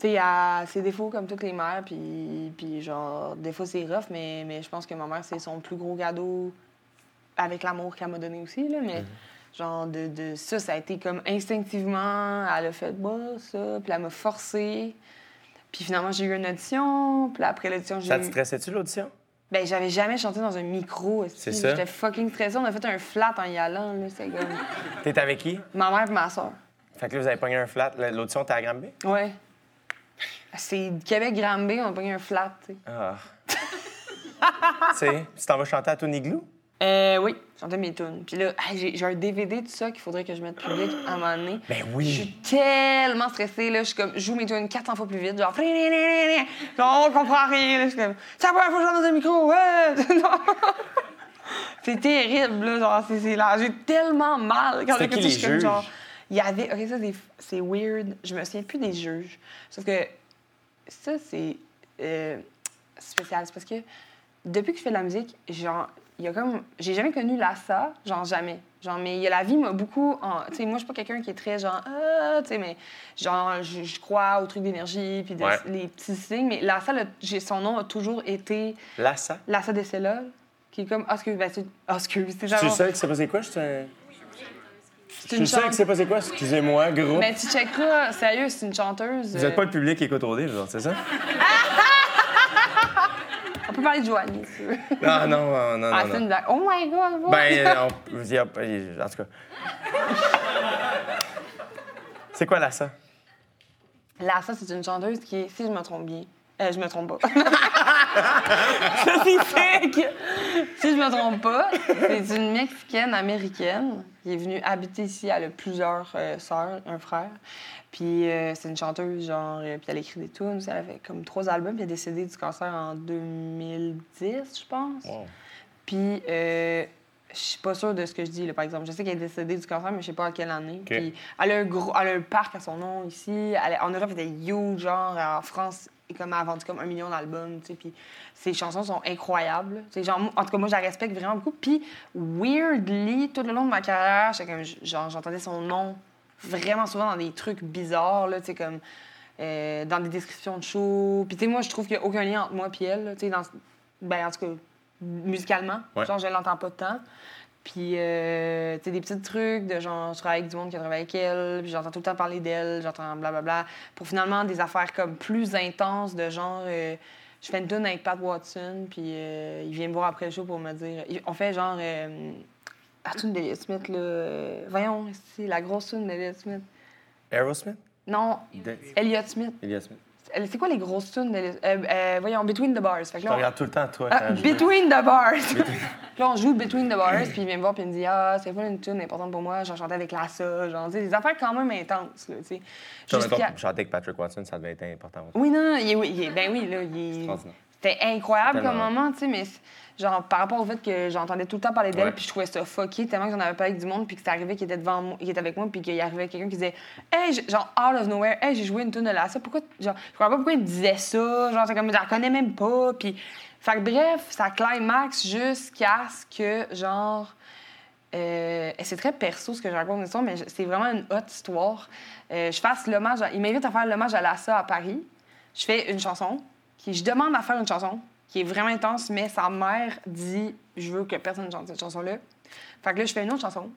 tu a ses défauts comme toutes les mères, puis, puis genre, des fois c'est rough, mais, mais je pense que ma mère, c'est son plus gros cadeau avec l'amour qu'elle m'a donné aussi, là, mais genre, de, de ça, ça a été comme instinctivement, elle a fait, bah, ça, puis elle m'a forcé. Puis finalement, j'ai eu une audition, puis après l'audition, j'ai Ça te stressait-tu, l'audition? Ben, j'avais jamais chanté dans un micro. C'est ça. J'étais fucking stressée? On a fait un flat en y allant, là, c'est comme... T'es avec qui? ma mère et ma soeur. Fait que là, vous avez pogné un flat. L'audition, t'es à Granby? Ouais. C'est Québec-Granby, on a pogné un flat, tu sais. Ah. tu sais, tu t'en vas chanter à Tony Glou? Euh, oui, chanter mes tunes. Puis là, j'ai j'ai un DVD de ça qu'il faudrait que je mette public à un moment donné. Ben oui. Je suis tellement stressée, là. Je suis comme, je joue mes tunes 400 fois plus vite, genre, on comprend rien, là. Je suis comme, c'est la première fois que je dans un micro, ouais! C'est terrible, là. Genre, c'est- là. J'ai tellement mal quand ça, les je suis comme, genre, il y avait, ok, ça, c'est- c'est weird. Je me souviens plus des juges. Sauf que ça, c'est euh, spécial. C'est parce que depuis que je fais de la musique, genre, il y a comme. J'ai jamais connu l'assa, genre jamais. Genre, mais il y a la vie m'a beaucoup. en- Tu sais, moi, je suis pas quelqu'un qui est très genre. Ah, tu sais, mais genre, je, je crois aux trucs d'énergie, puis de- Ouais. les petits signes. Mais l'assa, le- son nom a toujours été Lassa? l'assa des cellules, qui est comme. Ah, excuse, ben, c'est. Ah, c'est Tu genre. sais que c'est passé quoi? Je suis un... C'est Je une suis sûr que c'est passé quoi? Excusez-moi, gros. Mais tu checkeras, sérieux, c'est une chanteuse. Vous êtes euh, pas le public qui écoute au livre, c'est ça? On peut parler de Joanie, si tu veux. Non, non, non, non. Ah, non. c'est une blague. Oh my god! what? Ben, on, y a- en tout cas. C'est quoi Lassa? Lassa, c'est une chanteuse qui est, si je me trompe bien, euh, je me trompe pas. ça, c'est sec! Si je me trompe pas, c'est une Mexicaine américaine qui est venue habiter ici. Elle a plusieurs euh, sœurs, un frère. Puis euh, c'est une chanteuse, genre, euh, puis elle écrit des tunes. Elle a fait comme trois albums, puis elle est décédée du cancer en 2010, je pense. Wow. Puis, euh, je suis pas sûre de ce que je dis, là, par exemple. Je sais qu'elle est décédée du cancer, mais je sais pas à quelle année. Puis, elle a, un gros, elle a un parc à son nom ici. Elle en Europe, elle était huge, genre, en France, et comme elle a vendu comme un million d'albums, tu sais. Puis, ses chansons sont incroyables. Tu sais, genre, en tout cas, moi, je la respecte vraiment beaucoup. Puis, weirdly, tout le long de ma carrière, comme, genre, j'entendais son nom vraiment souvent dans des trucs bizarres, là, tu sais, comme euh, dans des descriptions de shows. Puis, tu sais, moi, je trouve qu'il n'y a aucun lien entre moi et elle, là, tu sais, dans... Ben, en tout cas, musicalement. Ouais. Genre, je l'entends pas tant. Puis, euh, tu sais, des petits trucs de genre, je travaille avec du monde qui a travaillé avec elle, puis j'entends tout le temps parler d'elle, j'entends blablabla. Pour finalement des affaires comme plus intenses, de genre, euh, je fais une tune avec Pat Watson, puis euh, il vient me voir après le show pour me dire. On fait genre. Euh, la tune d'Elliott Smith, là. euh, voyons, c'est la grosse tune d'Elliott Smith. Aerosmith? Non, De- Elliott Smith. Elias Smith. Elle- C'est quoi les grosses tunes euh, euh, Voyons, Between the Bars. Fait que là, on- regarde tout le temps, toi. ah, Between the Bars. Là, on joue Between the Bars, puis il vient me voir, puis il me dit Ah, c'est pas une tune importante pour moi, j'en chantais avec Lassa, genre, des affaires quand même intenses, là, tu sais. Chanter avec Patrick Watson, ça devait être important. Oui, non, il est- oui, il est- ben oui, là, il est-. C'était incroyable comme moment, tu sais, mais genre par rapport au fait que j'entendais tout le temps parler d'elle, puis je trouvais ça fucké tellement que j'en avais pas avec du monde, puis que c'était arrivé qu'il était devant moi, qu'il était avec moi, puis qu'il arrivait quelqu'un qui disait Hey, genre out of nowhere, hey, j'ai joué une tune de Lassa, pourquoi, genre, je comprends pas pourquoi il me disait ça, genre, c'est comme, je la connais même pas, puis. Fait que bref, ça climax jusqu'à ce que, genre. euh, et c'est très perso ce que je raconte mais c'est vraiment une haute histoire. Euh, je fasse l'hommage. à- Il m'invite à faire l'hommage à Lassa à Paris. Je fais une chanson. Je demande à faire une chanson qui est vraiment intense, mais sa mère dit Je veux que personne chante cette chanson-là. Fait que là, je fais une autre chanson.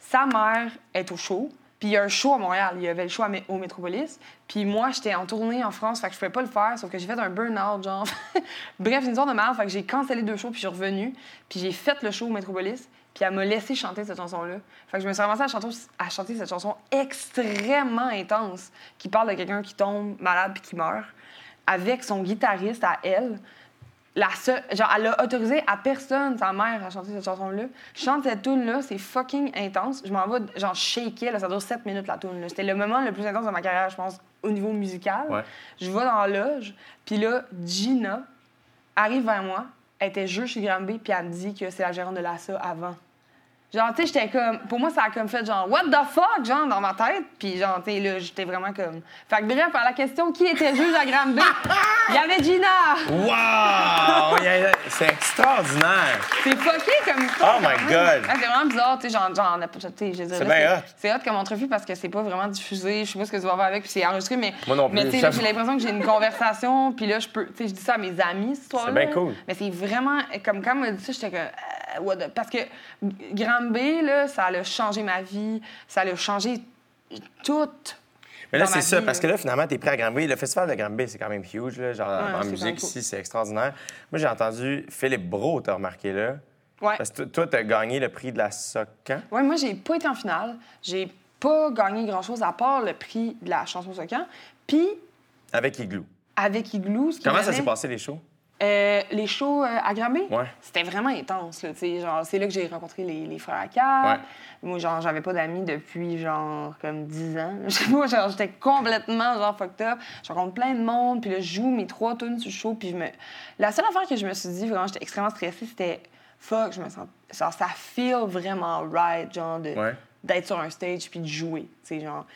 Sa mère est au show. Puis il y a un show à Montréal. Il y avait le show au Métropolis. Puis moi, j'étais en tournée en France. Fait que je pouvais pas le faire. Sauf que j'ai fait un burn-out, genre. Bref, une histoire de merde. Fait que j'ai cancellé deux shows. Puis je suis revenue. Puis j'ai fait le show au Métropolis. Puis elle m'a laissé chanter cette chanson-là. Fait que je me suis ramassée à chanter, à chanter cette chanson extrêmement intense qui parle de quelqu'un qui tombe malade puis qui meurt avec son guitariste à elle. La seule, genre, elle a autorisé à personne, sa mère, à chanter cette chanson-là. Je chante cette tune-là, c'est fucking intense. Je m'en vais, genre, shaker, là, ça dure 7 minutes, la tune. C'était le moment le plus intense de ma carrière, je pense, au niveau musical. Ouais. Je vais dans la loge, puis là, Gina arrive vers moi. Elle était juge chez Granby, puis elle me dit que c'est la gérante de l'ASA avant. Genre, tu sais, j'étais comme. Pour moi, ça a comme fait genre, what the fuck, genre, dans ma tête. Puis, genre, tu sais, là, j'étais vraiment comme. Fait que, bref, à la question qui était juge à Granby, il y avait Gina! Wow! C'est extraordinaire! C'est fucké comme ça. Oh my. God. Ah, c'est vraiment bizarre, tu sais, genre, genre, tu sais, C'est bien hot. C'est hot comme entrevue parce que c'est pas vraiment diffusé. Je sais pas ce que tu vas faire avec, puis c'est enregistré, mais. Moi non plus, Mais tu sais, j'ai l'impression que j'ai une conversation, puis là, je peux. Tu sais, je dis ça à mes amis, cette histoire-là. C'est bien cool. Mais c'est vraiment. Comme quand on m'a dit ça, j'étais comme. Parce que Granby, là, ça a changé ma vie, ça a changé tout. Mais là, c'est ça, parce que là, finalement, t'es prêt à Granby. Le festival de Granby, c'est quand même huge, là, genre en c'est musique ici, c'est extraordinaire. Moi, j'ai entendu Philippe Bro, t'as remarqué là. Ouais. Parce que toi, t'as gagné le prix de la Socan. Ouais, moi, j'ai pas été en finale. J'ai pas gagné grand-chose à part le prix de la chanson Socan. Puis, Avec Igloo. avec Igloo, ce qui Comment ça s'est passé, les shows? Euh, les shows euh, à Granby, Ouais. c'était vraiment intense. Là, genre, c'est là que j'ai rencontré les, les frères Akka. Ouais. Moi, genre, j'avais pas d'amis depuis, genre, comme 10 ans. Pas, genre, j'étais complètement, genre, fucked up. Je rencontre plein de monde, puis là, je joue mes trois tunes sur le show, puis je me... La seule affaire que je me suis dit, vraiment, j'étais extrêmement stressée, c'était... Fuck, je me sens... Genre, ça feel vraiment right, genre, de- Ouais. d'être sur un stage puis de jouer, genre...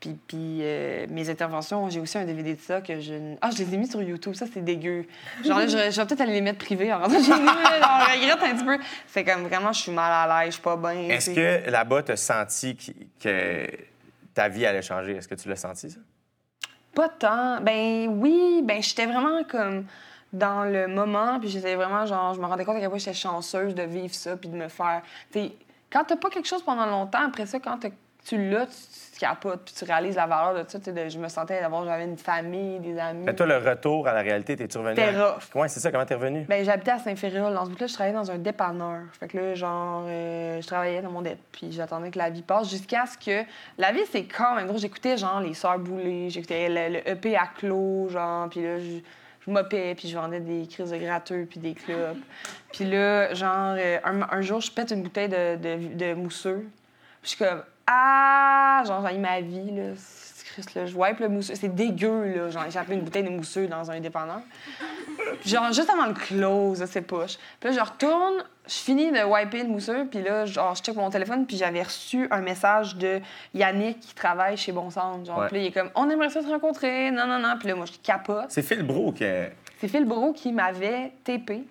Puis, puis euh, mes interventions, j'ai aussi un DVD de ça que je... Ah, je les ai mis sur YouTube, ça, c'est dégueu. Genre là, je, je vais peut-être aller les mettre privés en là, je regrette un petit peu. C'est comme, vraiment, je suis mal à l'aise, je suis pas bien. Est-ce tu que là-bas, t'as senti qui- que ta vie allait changer? Est-ce que tu l'as senti, ça? Pas tant. Ben oui, ben j'étais vraiment comme dans le moment, puis j'étais vraiment genre, je me rendais compte à quel point j'étais chanceuse de vivre ça, puis de me faire. Tu sais, quand t'as pas quelque chose pendant longtemps, après ça, quand t'as- tu l'as, tu, tu capotes, puis tu réalises la valeur de ça. de- je me sentais d'avoir, j'avais une famille, des amis. Mais toi, le retour à la réalité, t'es-tu revenu? C'était à- rough. Ouais, c'est ça, comment t'es revenu? Ben, j'habitais à Saint-Fériol. Dans ce bout-là, je travaillais dans un dépanneur. Fait que là, genre, euh, je travaillais dans mon dette. Puis j'attendais que la vie passe jusqu'à ce que. La vie, c'est quand même gros. J'écoutais, genre, les Sœurs Boulay. J'écoutais le, le EP à clos, genre. Puis là, je, je mopais, puis je vendais des crises de gratteux, puis des clubs. Puis là, genre, euh, un, un jour, je pète une bouteille de, de, de mousseux. Puis je suis comme, ah, genre, j'ai ma vie, là. Là, je wipe le mousseux. C'est dégueu, là. Genre, j'ai appelé une bouteille de mousseux dans un. Puis genre, juste avant le close, c'est poche. Puis là, je retourne, je finis de wiper le mousseux, puis là, genre, je check mon téléphone, puis j'avais reçu un message de Yannick qui travaille chez Bon Centre. Genre, Ouais. puis là, il est comme, on aimerait ça se rencontrer, non, non, non. Puis là, moi, je capote. C'est Phil Bro qui. C'est Phil Bro qui m'avait TP.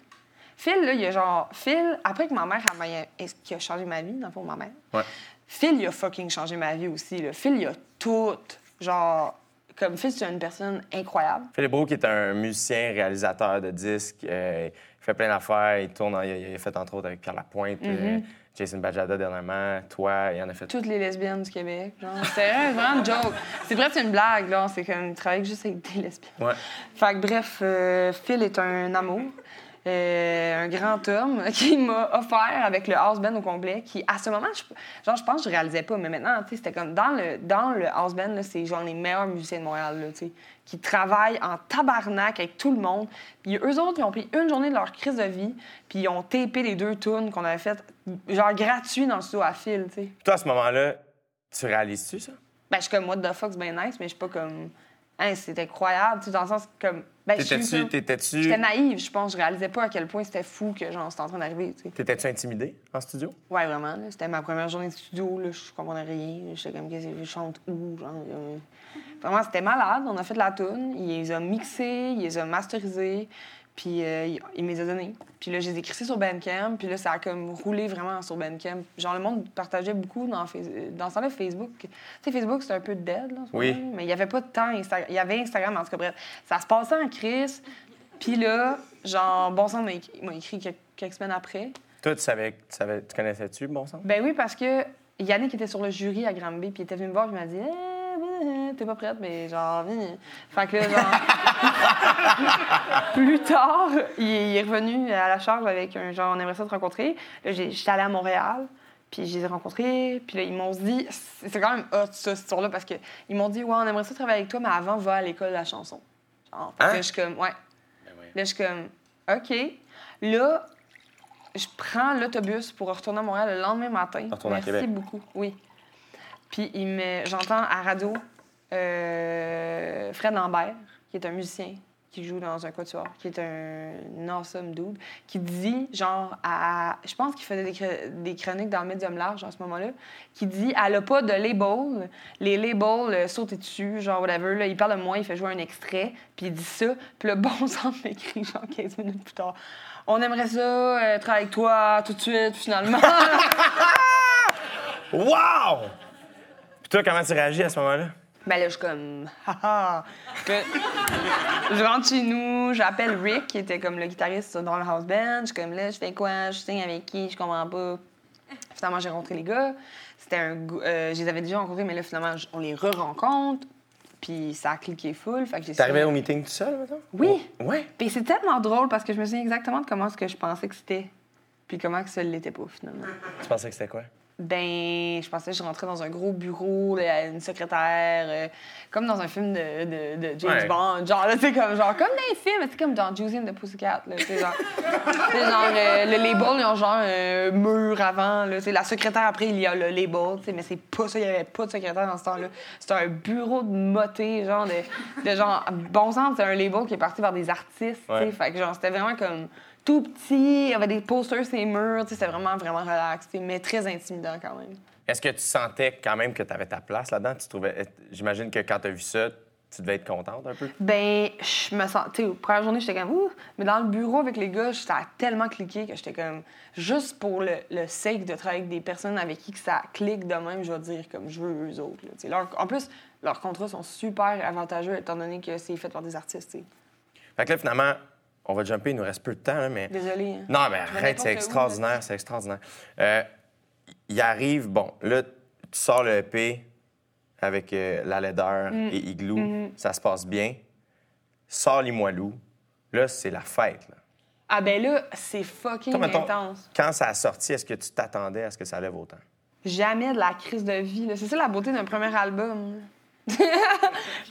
Phil, là, il a genre. Phil, après que ma mère a, est-ce qui a changé ma vie, dans le fond, ma mère. Ouais. Phil, il a fucking changé ma vie aussi. Là. Phil, il a tout. Genre, comme Phil, c'est une personne incroyable. Phil Bro qui est un musicien, réalisateur de disques. euh, il fait plein d'affaires. Il tourne, en- il, a, fait entre autres avec Pierre Lapointe, euh, Jason Bajada dernièrement. Toi, il en a fait. Toutes les lesbiennes du Québec. Genre, c'est un- vraiment une joke. C'est vrai, c'est une blague, là. C'est comme, il travaille juste avec des lesbiennes. Ouais. Fait que bref, euh, Phil est un amour. Euh, un grand homme qui m'a offert avec le house band au complet, qui à ce moment, je, genre, je pense que je réalisais pas, mais maintenant, tu sais, c'était comme dans le, dans le house band, c'est genre les meilleurs musiciens de Montréal, là, tu sais, qui travaillent en tabarnak avec tout le monde. Puis eux autres, ils ont pris une journée de leur crise de vie, puis ils ont tapé les deux tunes qu'on avait faites, genre gratuit dans le studio à tu sais. Toi, à ce moment-là, tu réalises-tu ça? Ben, je suis comme, what the fuck, c'est bien nice, mais je suis pas comme, hein, c'est incroyable, tu dans le sens comme, ben, T'étais-tu. T'étais-tu. J'étais naïve, je pense. Je réalisais pas à quel point c'était fou que genre c'était en train d'arriver. tu sais. T'étais-tu intimidé en studio? Ouais, vraiment. C'était ma première journée de studio. Là. Je comprenais rien. J'étais comme, qu'est-ce que je chante où? Genre, euh, Vraiment, c'était malade. On a fait de la tune. Il les a mixés, il les a masterisés. Puis euh, il, me les a donnés. Puis là, je les ai crissés sur Bandcamp. Puis là, ça a comme roulé vraiment sur Bandcamp. Genre, le monde partageait beaucoup dans, ce temps-là, Facebook. Tu sais, Facebook, c'était un peu dead, là, Oui. Mais il n'y avait pas de temps. Insta- Il y avait Instagram, en tout cas, bref. Ça se passait en crise. Puis là, genre, Bon Sang m'a écrit, quelques, quelques semaines après. Toi, tu savais, tu, savais, tu connaissais-tu Bon Sang? Ben oui, parce que Yannick était sur le jury à Granby, puis il était venu me voir, puis il m'a dit t'es pas prête, mais genre, viens. Fait que là, genre. plus tard, il est revenu à la charge avec un genre, on aimerait ça te rencontrer. Là, j'étais allée à Montréal. Puis je les ai rencontrés, puis là, ils m'ont dit, c'est quand même hot, ça, cette histoire-là, parce qu'ils m'ont dit, ouais, on aimerait ça travailler avec toi, mais avant, va à l'école de la chanson. Genre, Hein? là, je suis comme, ouais. Là, je suis comme, OK. Là, je prends l'autobus pour retourner à Montréal le lendemain matin. Retourner à Merci Québec. beaucoup. Oui. Puis il me... j'entends à radio euh, Fred Lambert, qui est un musicien qui joue dans un quatuor, qui est un awesome dude, qui dit, genre, à... je pense qu'il faisait des, chr- des chroniques dans le médium large à ce moment-là, qui dit, elle a pas de label, les labels euh, sautent dessus, genre, whatever, là, il parle de moi, il fait jouer un extrait, puis il dit ça, puis le bon sang m'écrit, genre, 15 minutes plus tard. On aimerait ça, euh, travailler avec toi tout de suite, finalement. Wow! Puis toi, comment tu réagis à ce moment-là? Ben là, je suis comme, haha. Je rentre chez nous, j'appelle Rick, qui était comme le guitariste dans le house band. Je suis comme là, je fais quoi? Je signe avec qui? Je comprends pas. Finalement, j'ai rencontré les gars. C'était un. euh, je les avais déjà rencontrés, mais là, finalement, on les re-rencontre. Puis ça a cliqué full. Fait que j'ai T'arrivais au meeting tout seul, maintenant? Oui. Ouais. Puis c'est tellement drôle parce que je me souviens exactement de comment ce que je pensais que c'était. Puis comment que ça l'était pas, finalement. Tu pensais que c'était quoi? Ben, je pensais que je rentrais dans un gros bureau, là, une secrétaire, euh, comme dans un film de, de, de James Ouais. Bond. Genre, là, sais, comme, genre, comme dans les films, c'est comme dans Juicy and the Pussycat, là, sais, genre. tu sais, genre, euh, le label, ils ont genre un mur avant, là, sais, la secrétaire, après, il y a le label, mais c'est pas ça, il y avait pas de secrétaire dans ce temps-là. C'était un bureau de moté, genre, de, de genre, bon sens, c'est un label qui est parti vers des artistes, tu sais, Ouais. fait que, genre, c'était vraiment comme tout petit, il y avait des posters sur les murs, tu sais, c'était vraiment, vraiment relax, mais très intimidant quand même. Est-ce que tu sentais quand même que tu avais ta place là-dedans? Tu trouvais... J'imagine que quand tu as vu ça, tu devais être contente un peu? Ben, je me sens. Tu sais, première journée, j'étais comme ouh, mais dans le bureau avec les gars, ça a tellement cliqué que j'étais comme juste pour le, le sake de travailler avec des personnes avec qui que ça clique de même, je vais dire comme je veux eux autres. là. Leur- en plus, leurs contrats sont super avantageux étant donné que c'est fait par des artistes. Fait que là, finalement, on va jumper, il nous reste peu de temps, là, mais... Désolée. hein. Non, mais arrête, c'est extraordinaire, c'est extraordinaire. Euh, il arrive, bon, là, tu sors le EP avec euh, la laideur Mm. et Igloo, Mm-hmm. ça se passe bien. Sors Limoilou, là, c'est la fête. là. Ah ben là, c'est fucking Toi, mettons, intense. quand ça a sorti, est-ce que tu t'attendais à ce que ça lève autant? Jamais de la crise de vie. C'est ça la beauté d'un premier album.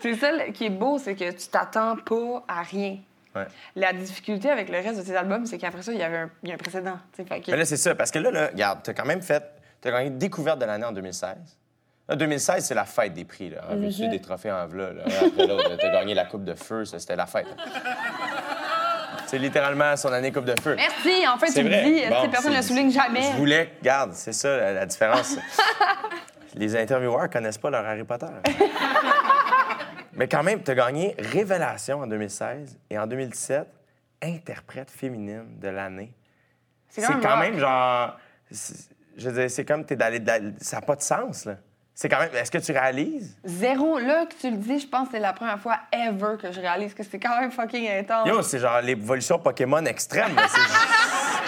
c'est ça qui est beau, c'est que tu t'attends pas à rien. Ouais. La difficulté avec le reste de tes albums, c'est qu'après ça, il y avait un, il y a un précédent. Fait que- Mais là, c'est ça. Parce que là, là regarde, tu as quand même fait. Tu as gagné découverte de l'année en 2016. Là, 2016, c'est la fête des prix. Là. En Mhm. veux-tu des trophées en v'là, là, après l'autre. Tu as gagné la Coupe de Feu, ça, c'était la fête. c'est littéralement son année Coupe de Feu. Merci, en fait, tu vrai. dis. Bon, personne ne le souligne jamais. Je voulais. Regarde, c'est ça la, la différence. Les intervieweurs connaissent pas leur Harry Potter. Mais quand même, tu as gagné Révélation en 2016 et en 2017, interprète féminine de l'année. C'est quand même quand rock. même genre. Je veux dire, c'est comme t'es d'aller. d'aller- Ça n'a pas de sens, là. C'est quand même. Est-ce que tu réalises? Zéro. Là que tu le dis, je pense que c'est la première fois ever que je réalise que c'est quand même fucking intense. Yo, c'est genre l'évolution Pokémon extrême.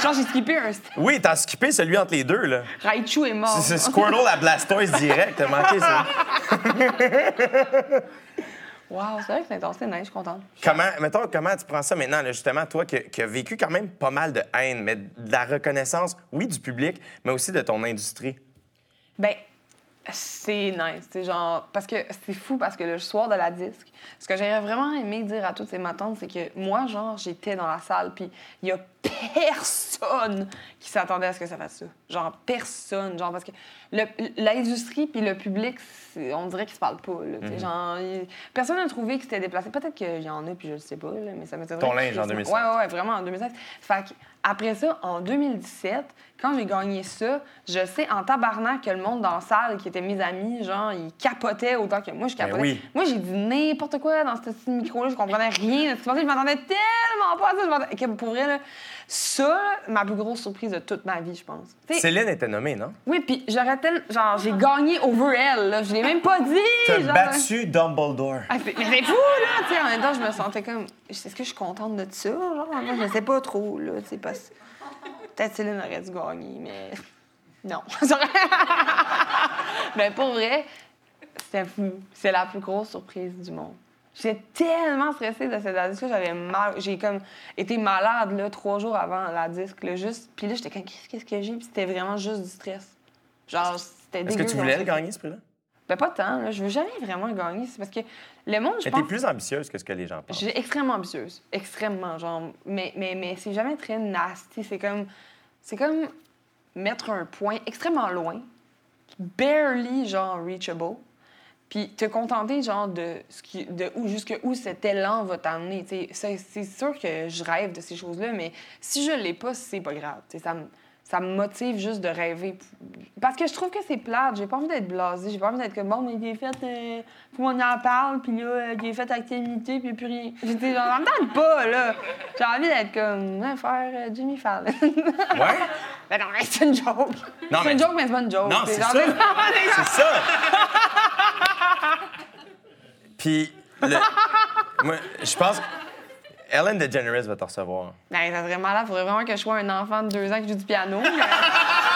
Genre, j'ai skippé un oui, t'as skippé celui entre les deux, là. Raichu est mort. C'est Squirtle à Blastoise direct. T'as manqué ça. Wow, c'est vrai que c'est intense, c'est nice, je suis contente. Comment, mettons, comment tu prends ça maintenant, là, justement, toi qui, qui as vécu quand même pas mal de haine, mais de la reconnaissance, oui, du public, mais aussi de ton industrie? Ben, c'est nice. C'est genre. Parce que c'est fou, parce que le soir de la disque, ce que j'aurais vraiment aimé dire à toutes ces matantes, c'est que moi, genre, j'étais dans la salle, puis il y a personne qui s'attendait à ce que ça fasse ça. Genre, personne. Genre, parce que l'industrie puis le public, on dirait qu'ils se parlent pas. Là, sais, genre, personne n'a trouvé que c'était déplacé. Peut-être qu'il y en a, puis je le sais pas, là, mais ça m'étonnerait. Ton linge en que- 2016. Ouais, ouais, vraiment, en 2016. Fait que, après ça, en 2017, quand j'ai gagné ça, je sais en tabarnak que le monde dans la salle, qui était mes amis, genre, ils capotaient autant que moi, je capotais. Ben oui. Moi, j'ai dit n'importe quoi dans ce petit micro-là, je comprenais rien de ce qui je m'attendais tellement pas à ça. Je que pour vrai, là, ça, ma plus grosse surprise de toute ma vie, je pense. Céline était nommée, non? oui, puis j'aurais tellement. Genre, j'ai gagné over elle, là. Je l'ai même pas dit. T'as genre. battu Dumbledore. Ah, mais c'est fou, là! En même temps, je me sentais comme. Est-ce que je suis contente de ça? Genre, je sais pas trop, là. Peut-être Céline aurait dû gagner, mais. Non. mais pour vrai, c'était fou. C'est la plus grosse surprise du monde. J'étais tellement stressée de cette disque j'avais mal. J'ai comme été malade, là, trois jours avant la disque, là, juste. Puis là, j'étais comme, qu'est-ce que j'ai? Puis c'était vraiment juste du stress. Genre, c'était Est-ce que tu voulais le gagner, ce prix-là? Ben, pas tant, là. Je veux jamais vraiment gagner. C'est parce que le monde, je Mais t'es pense. plus ambitieuse que ce que les gens Je pensent. suis extrêmement ambitieuse. Extrêmement, genre. Mais, mais, mais c'est jamais très nasty. C'est comme. C'est comme mettre un point extrêmement loin, barely, genre, reachable, puis te contenter, genre, de, ce qui, de où, jusque où cet élan va t'amener. C'est sûr que je rêve de ces choses-là, mais si je l'ai pas, c'est pas grave. tu sais, Ça me, ça me motive juste de rêver. Parce que je trouve que c'est plate. J'ai pas envie d'être blasée. J'ai pas envie d'être comme, bon, mais il est fait, euh, le monde en parle, puis là, euh, il est fait activité, puis plus rien. J'étais genre, me tente pas, là. J'ai envie d'être comme, ouais, faire euh, Jimmy Fallon. Ouais? Ben non, mais c'est une joke. Non, c'est mais- une joke, mais c'est pas une joke. Non, c'est ça. C'est ça. Puis, le- moi, je pense. Ellen DeGeneres va te recevoir. Ben, ça serait malade. Faudrait vraiment que je sois un enfant de deux ans qui joue du piano. mais-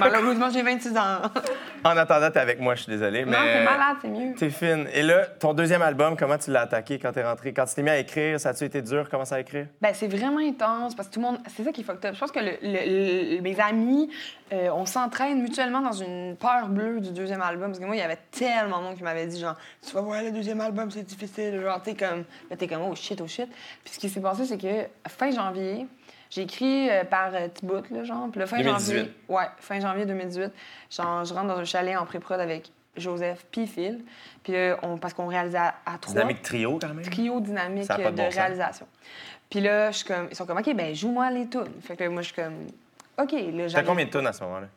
Malheureusement, j'ai 26 ans. En attendant, t'es avec moi, je suis désolé. Non, c'est malade, c'est mieux. T'es fine. Et là, ton deuxième album, comment tu l'as attaqué quand t'es rentré? Quand tu t'es mis à écrire, ça a-tu été dur? Comment ça à écrire? Ben, c'est vraiment intense parce que tout le monde. C'est ça qui est fucked up. Je pense que le- le- le- mes amis, euh, on s'entraîne mutuellement dans une peur bleue du deuxième album. Parce que moi, il y avait tellement de monde qui m'avait dit, genre, tu vas voir le deuxième album, c'est difficile. Genre, t'es comme. Là, t'es comme, oh shit, oh shit. Puis ce qui s'est passé, c'est que fin janvier, j'ai écrit euh, par euh, petits bouts, là, genre. Puis le fin 2018. janvier. Ouais, fin janvier 2018. Genre, je rentre dans un chalet en pré-prod avec Joseph puis Phil. Puis là, on, parce qu'on réalisait à, à trois Dynamique trio, quand même. trio dynamique euh, de bon réalisation. Puis là, je suis comme, ils sont comme, OK, ben joue-moi les tunes. Fait que là, moi, je suis comme, OK. Là, T'as combien de tonnes à ce moment-là?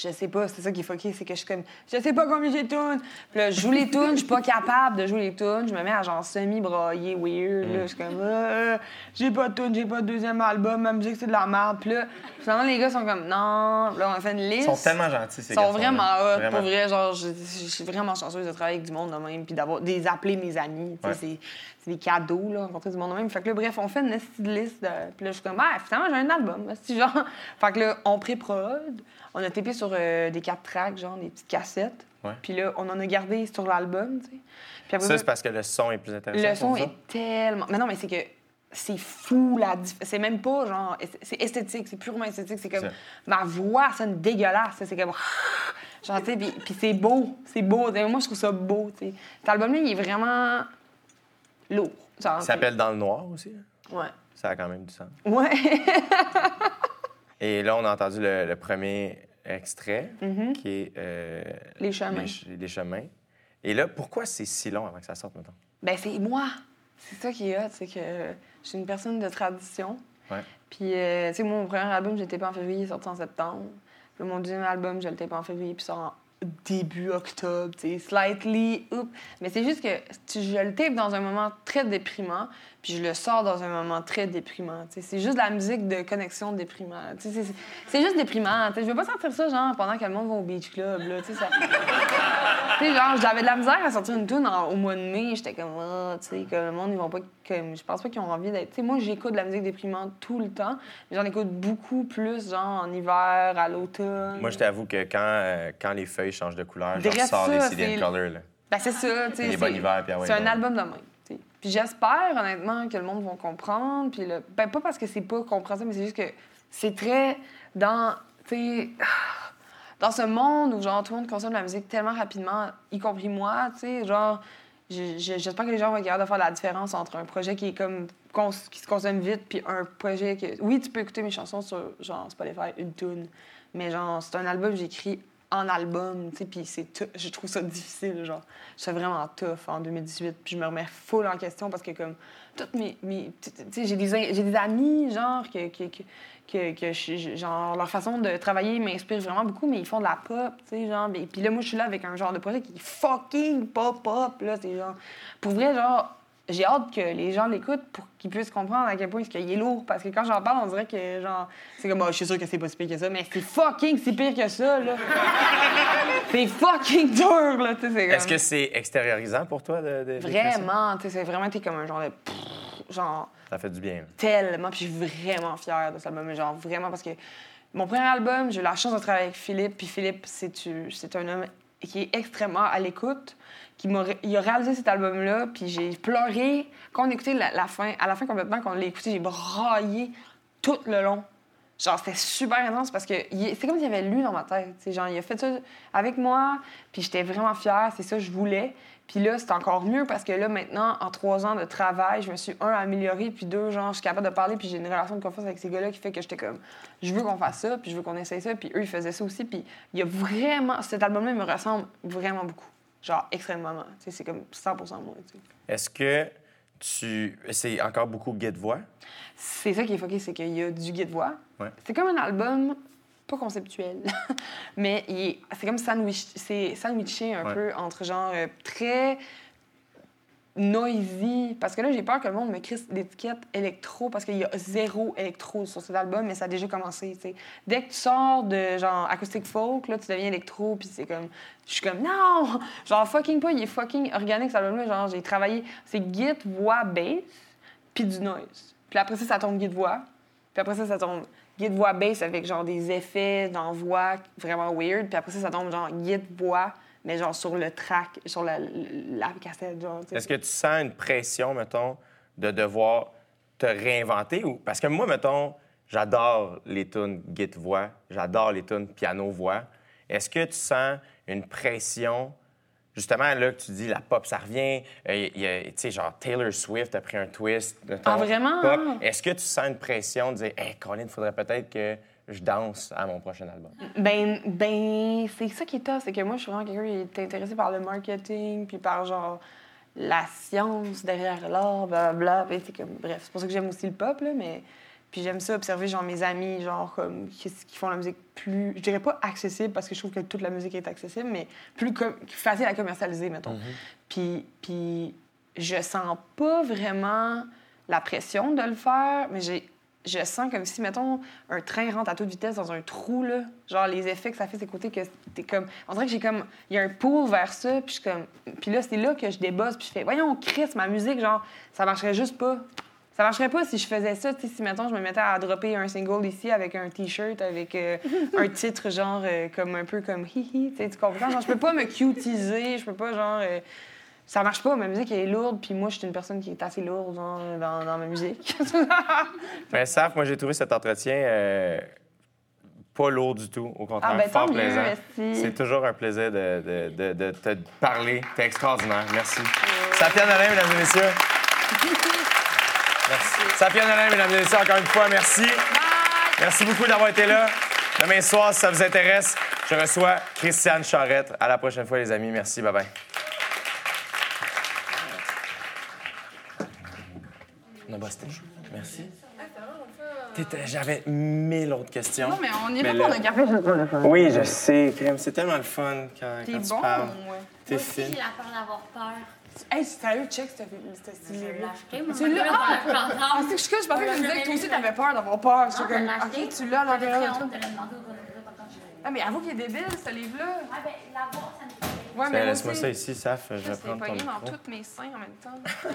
Je sais pas, c'est ça qui est fucké, c'est que je suis comme, je sais pas combien j'ai de tunes. Puis là, je joue les tunes, je suis pas capable de jouer les tunes. Je me mets à genre semi-brailler, weird. Mm. Là, je suis comme, Euh, j'ai pas de tunes, j'ai pas de deuxième album, ma musique, c'est de la merde. Puis là, finalement, les gars sont comme, non. Puis là, on a fait une Ils liste. sont tellement gentils, ces Ils sont vraiment hot, Vraiment. pour vrai. Genre, je, je suis vraiment chanceuse de travailler avec du monde de même, puis d'avoir des appeler mes amis. Ouais. C'est des cadeaux, là, rencontrer du monde de même. Fait que là, bref, on fait une liste. De... Puis là, je suis comme, ah, finalement, j'ai un album. Genre. fait que là, on pré-prod. On a tapé sur euh, des quatre tracks, genre des petites cassettes. Ouais. Puis là, on en a gardé sur l'album, tu sais. Puis après Ça, c'est parce que le son est plus intéressant. le son est tellement. Mais non, mais c'est que c'est fou la C'est même pas genre. C'est esthétique, c'est purement esthétique. C'est comme. Ma voix sonne dégueulasse. C'est comme. Genre, tu sais, puis, c'est beau. C'est beau. Moi, je trouve ça beau, tu sais. Cet album-là, il est vraiment lourd. Ça s'appelle Dans le noir aussi. hein? Ouais. Ça a quand même du sens. Ouais. Et là, on a entendu le, le premier extrait, qui est... euh, Mm-hmm. Les chemins. Les, ch- les chemins. Et là, pourquoi c'est si long avant que ça sorte, mettons? Ben, c'est moi. C'est ça qui est hot, c'est que je suis une personne de tradition. Ouais. Puis, euh, tu sais, mon premier album, je l'ai pas en février, il est sorti en septembre. Puis mon deuxième album, je le tape en février, puis il sort en début octobre, slightly, oups. Mais c'est juste que tu- je le tape dans un moment très déprimant, puis je le sors dans un moment très déprimant. C'est juste de la musique de connexion déprimant. C'est- juste déprimant. Je veux pas sortir ça, genre, pendant que le monde va au beach club, là, tu sais, ça... Genre, j'avais de la misère à sortir une tune au mois de mai. J'étais comme, ah, tu sais, le monde, ils vont pas. Comme, je pense pas qu'ils ont envie d'être. Moi, j'écoute de la musique déprimante tout le temps, j'en écoute beaucoup plus, genre, en hiver, à l'automne. Moi, je t'avoue que quand, euh, quand les feuilles changent de couleur, je ressors des CD Color. Là. Ben, c'est ça, tu sais. C'est- ah ouais, C'est un album de même. Puis j'espère, honnêtement, que le monde va comprendre. Puis le... ben, pas parce que c'est pas compréhensible, mais c'est juste que c'est très dans, tu dans ce monde où, genre, tout le monde consomme la musique tellement rapidement, y compris moi, tu sais, genre, je- je- j'espère que les gens vont être capables de faire la différence entre un projet qui est comme, qui se consomme vite, puis un projet que, oui, tu peux écouter mes chansons sur, genre, Spotify, une tune, mais genre, c'est un album que j'écris en album, tu sais, puis c'est je trouve ça difficile, genre. Je suis vraiment tough en 2018, puis je me remets full en question parce que, comme, toutes mes... mes tu sais, j'ai des, des amis, genre, que, que, que, que, je- genre, leur façon de travailler m'inspire vraiment beaucoup, mais ils font de la pop, tu sais, genre, et puis là, moi, je suis là avec un genre de projet qui est fucking pop-pop, là, c'est genre... Pour vrai, genre, j'ai hâte que les gens l'écoutent pour qu'ils puissent comprendre à quel point il est lourd. Parce que quand j'en parle, on dirait que, genre, c'est comme, Ah, je suis sûr que c'est pas si pire que ça, mais c'est fucking si pire que ça, là. c'est fucking dur, là, tu sais, Est-ce comme- que c'est extériorisant pour toi de? Vraiment, tu sais, c'est vraiment, t'es comme un genre de. pff, Genre, Ça fait du bien. tellement. Puis je suis vraiment fière de cet album. Genre, vraiment, parce que mon premier album, j'ai eu la chance de travailler avec Philippe. Puis Philippe, c'est un homme qui est extrêmement à l'écoute. Qui ré- il a réalisé cet album-là. Puis j'ai pleuré. Quand on écoutait la, la fin, à la fin complètement, quand on l'a écouté, j'ai braillé tout le long. Genre, c'était super intense parce que c'est comme s'il avait lu dans ma tête. tu sais. Genre, il a fait ça avec moi, puis j'étais vraiment fière, c'est ça que je voulais. Puis là, c'est encore mieux parce que là, maintenant, en trois ans de travail, je me suis, un, améliorée, puis deux, genre, je suis capable de parler, puis j'ai une relation de confiance avec ces gars-là qui fait que j'étais comme, je veux qu'on fasse ça, puis je veux qu'on essaye ça, puis eux, ils faisaient ça aussi. Puis il y a vraiment, cet album-là, il me ressemble vraiment beaucoup. Genre, extrêmement. Tu sais, c'est comme 100 moi. tu sais. Est-ce que tu... C'est encore beaucoup guide-voix? C'est ça qui est fucké, c'est qu'il y a du guide-voix. Ouais. C'est comme un album, pas conceptuel, mais c'est comme sandwich, c'est sandwiché un Ouais. peu entre genre euh, très noisy. Parce que là, j'ai peur que le monde me crisse l'étiquette électro parce qu'il y a zéro électro sur cet album, mais ça a déjà commencé. Dès que tu sors de genre acoustic folk, là, tu deviens électro, puis c'est comme. Je suis comme non! Genre fucking pas, il est fucking organique cet album-là. Genre, j'ai travaillé. C'est git, voix, bass, puis du noise. Puis après ça, ça tombe git, voix. Puis après ça, ça tombe git, voix, bass avec genre des effets d'envoi vraiment weird. Puis après ça, ça tombe genre git, voix, mais genre sur le track, sur la, la cassette. Est-ce que tu sens une pression, mettons, de devoir te réinventer? Ou... Parce que moi, mettons, j'adore les tunes guide-voix, j'adore les tunes piano-voix. Est-ce que tu sens une pression, justement, là, que tu dis la pop, ça revient, euh, tu sais, genre Taylor Swift a pris un twist de ton Ah, vraiment? pop. Est-ce que tu sens une pression de dire, hey, Colin, il faudrait peut-être que je danse à mon prochain album? Ben, ben c'est ça qui est tough, c'est que moi, je suis vraiment quelqu'un qui est intéressé par le marketing, puis par genre la science derrière l'art, blablabla. C'est comme, bref, c'est pour ça que j'aime aussi le pop, là, mais. Puis j'aime ça observer, genre, mes amis, genre, comme, qui, qui font la musique plus. Je dirais pas accessible, parce que je trouve que toute la musique est accessible, mais plus com- facile à commercialiser, mettons. Puis, puis je sens pas vraiment la pression de le faire, mais j'ai je sens comme si, mettons, un train rentre à toute vitesse dans un trou, là. Genre, les effets que ça fait, c'est côté que t'es comme. On dirait que j'ai comme. Il y a un pull vers ça, puis je comme. Puis là, c'est là que je débosse, puis je fais, voyons, Chris, ma musique, genre, ça marcherait juste pas. Ça marcherait pas si je faisais ça, tu sais, si, mettons, je me mettais à dropper un single ici avec un T-shirt, avec euh, un titre, genre, euh, comme un peu comme hihi, tu sais, tu comprends? Genre, je peux pas me cutiser, je peux pas, genre. euh, ça marche pas, ma musique elle est lourde, puis moi, je suis une personne qui est assez lourde genre, dans, dans ma musique. Ben, Saf, moi, j'ai trouvé cet entretien euh, pas lourd du tout. Au contraire, Ah, ben, fort plaisant. C'est toujours un plaisir de, de- de- de te parler. T'es extraordinaire. Merci. Safia Nolin, mesdames et messieurs. Merci. Safia Nolin, mesdames et messieurs, encore une fois, merci. Merci beaucoup d'avoir été là. Demain soir, si ça vous intéresse, je reçois Christiane Charrette. À la prochaine fois, les amis. Merci. Bye-bye. On a bossé. Merci. T'étais- J'avais mille autres questions. Non, mais on y Mais est là- pas, on a café. Oui, je sais, Crème. C'est tellement le fun quand, T'es quand tu bon, parles. ouais. T'es Moi aussi, fine. j'ai la peur d'avoir peur. Hey, sérieux, check ce Je moi. Tu l'as? Moi, Ah! je Ah, c'est que je je pensais que tu disais que toi aussi t'avais peur d'avoir peur. Je suis Non, je comme, ok, tu l'as l'intérieur le. Ah, mais avoue qu'il est débile, ce livre-là. Ouais, ben, l'avoir, ça me fait. Ouais, mais moi Laisse-moi aussi. ça ici, Saf. Je vais Je l'ai prendre ton pogné dans micro. tous mes seins en même temps.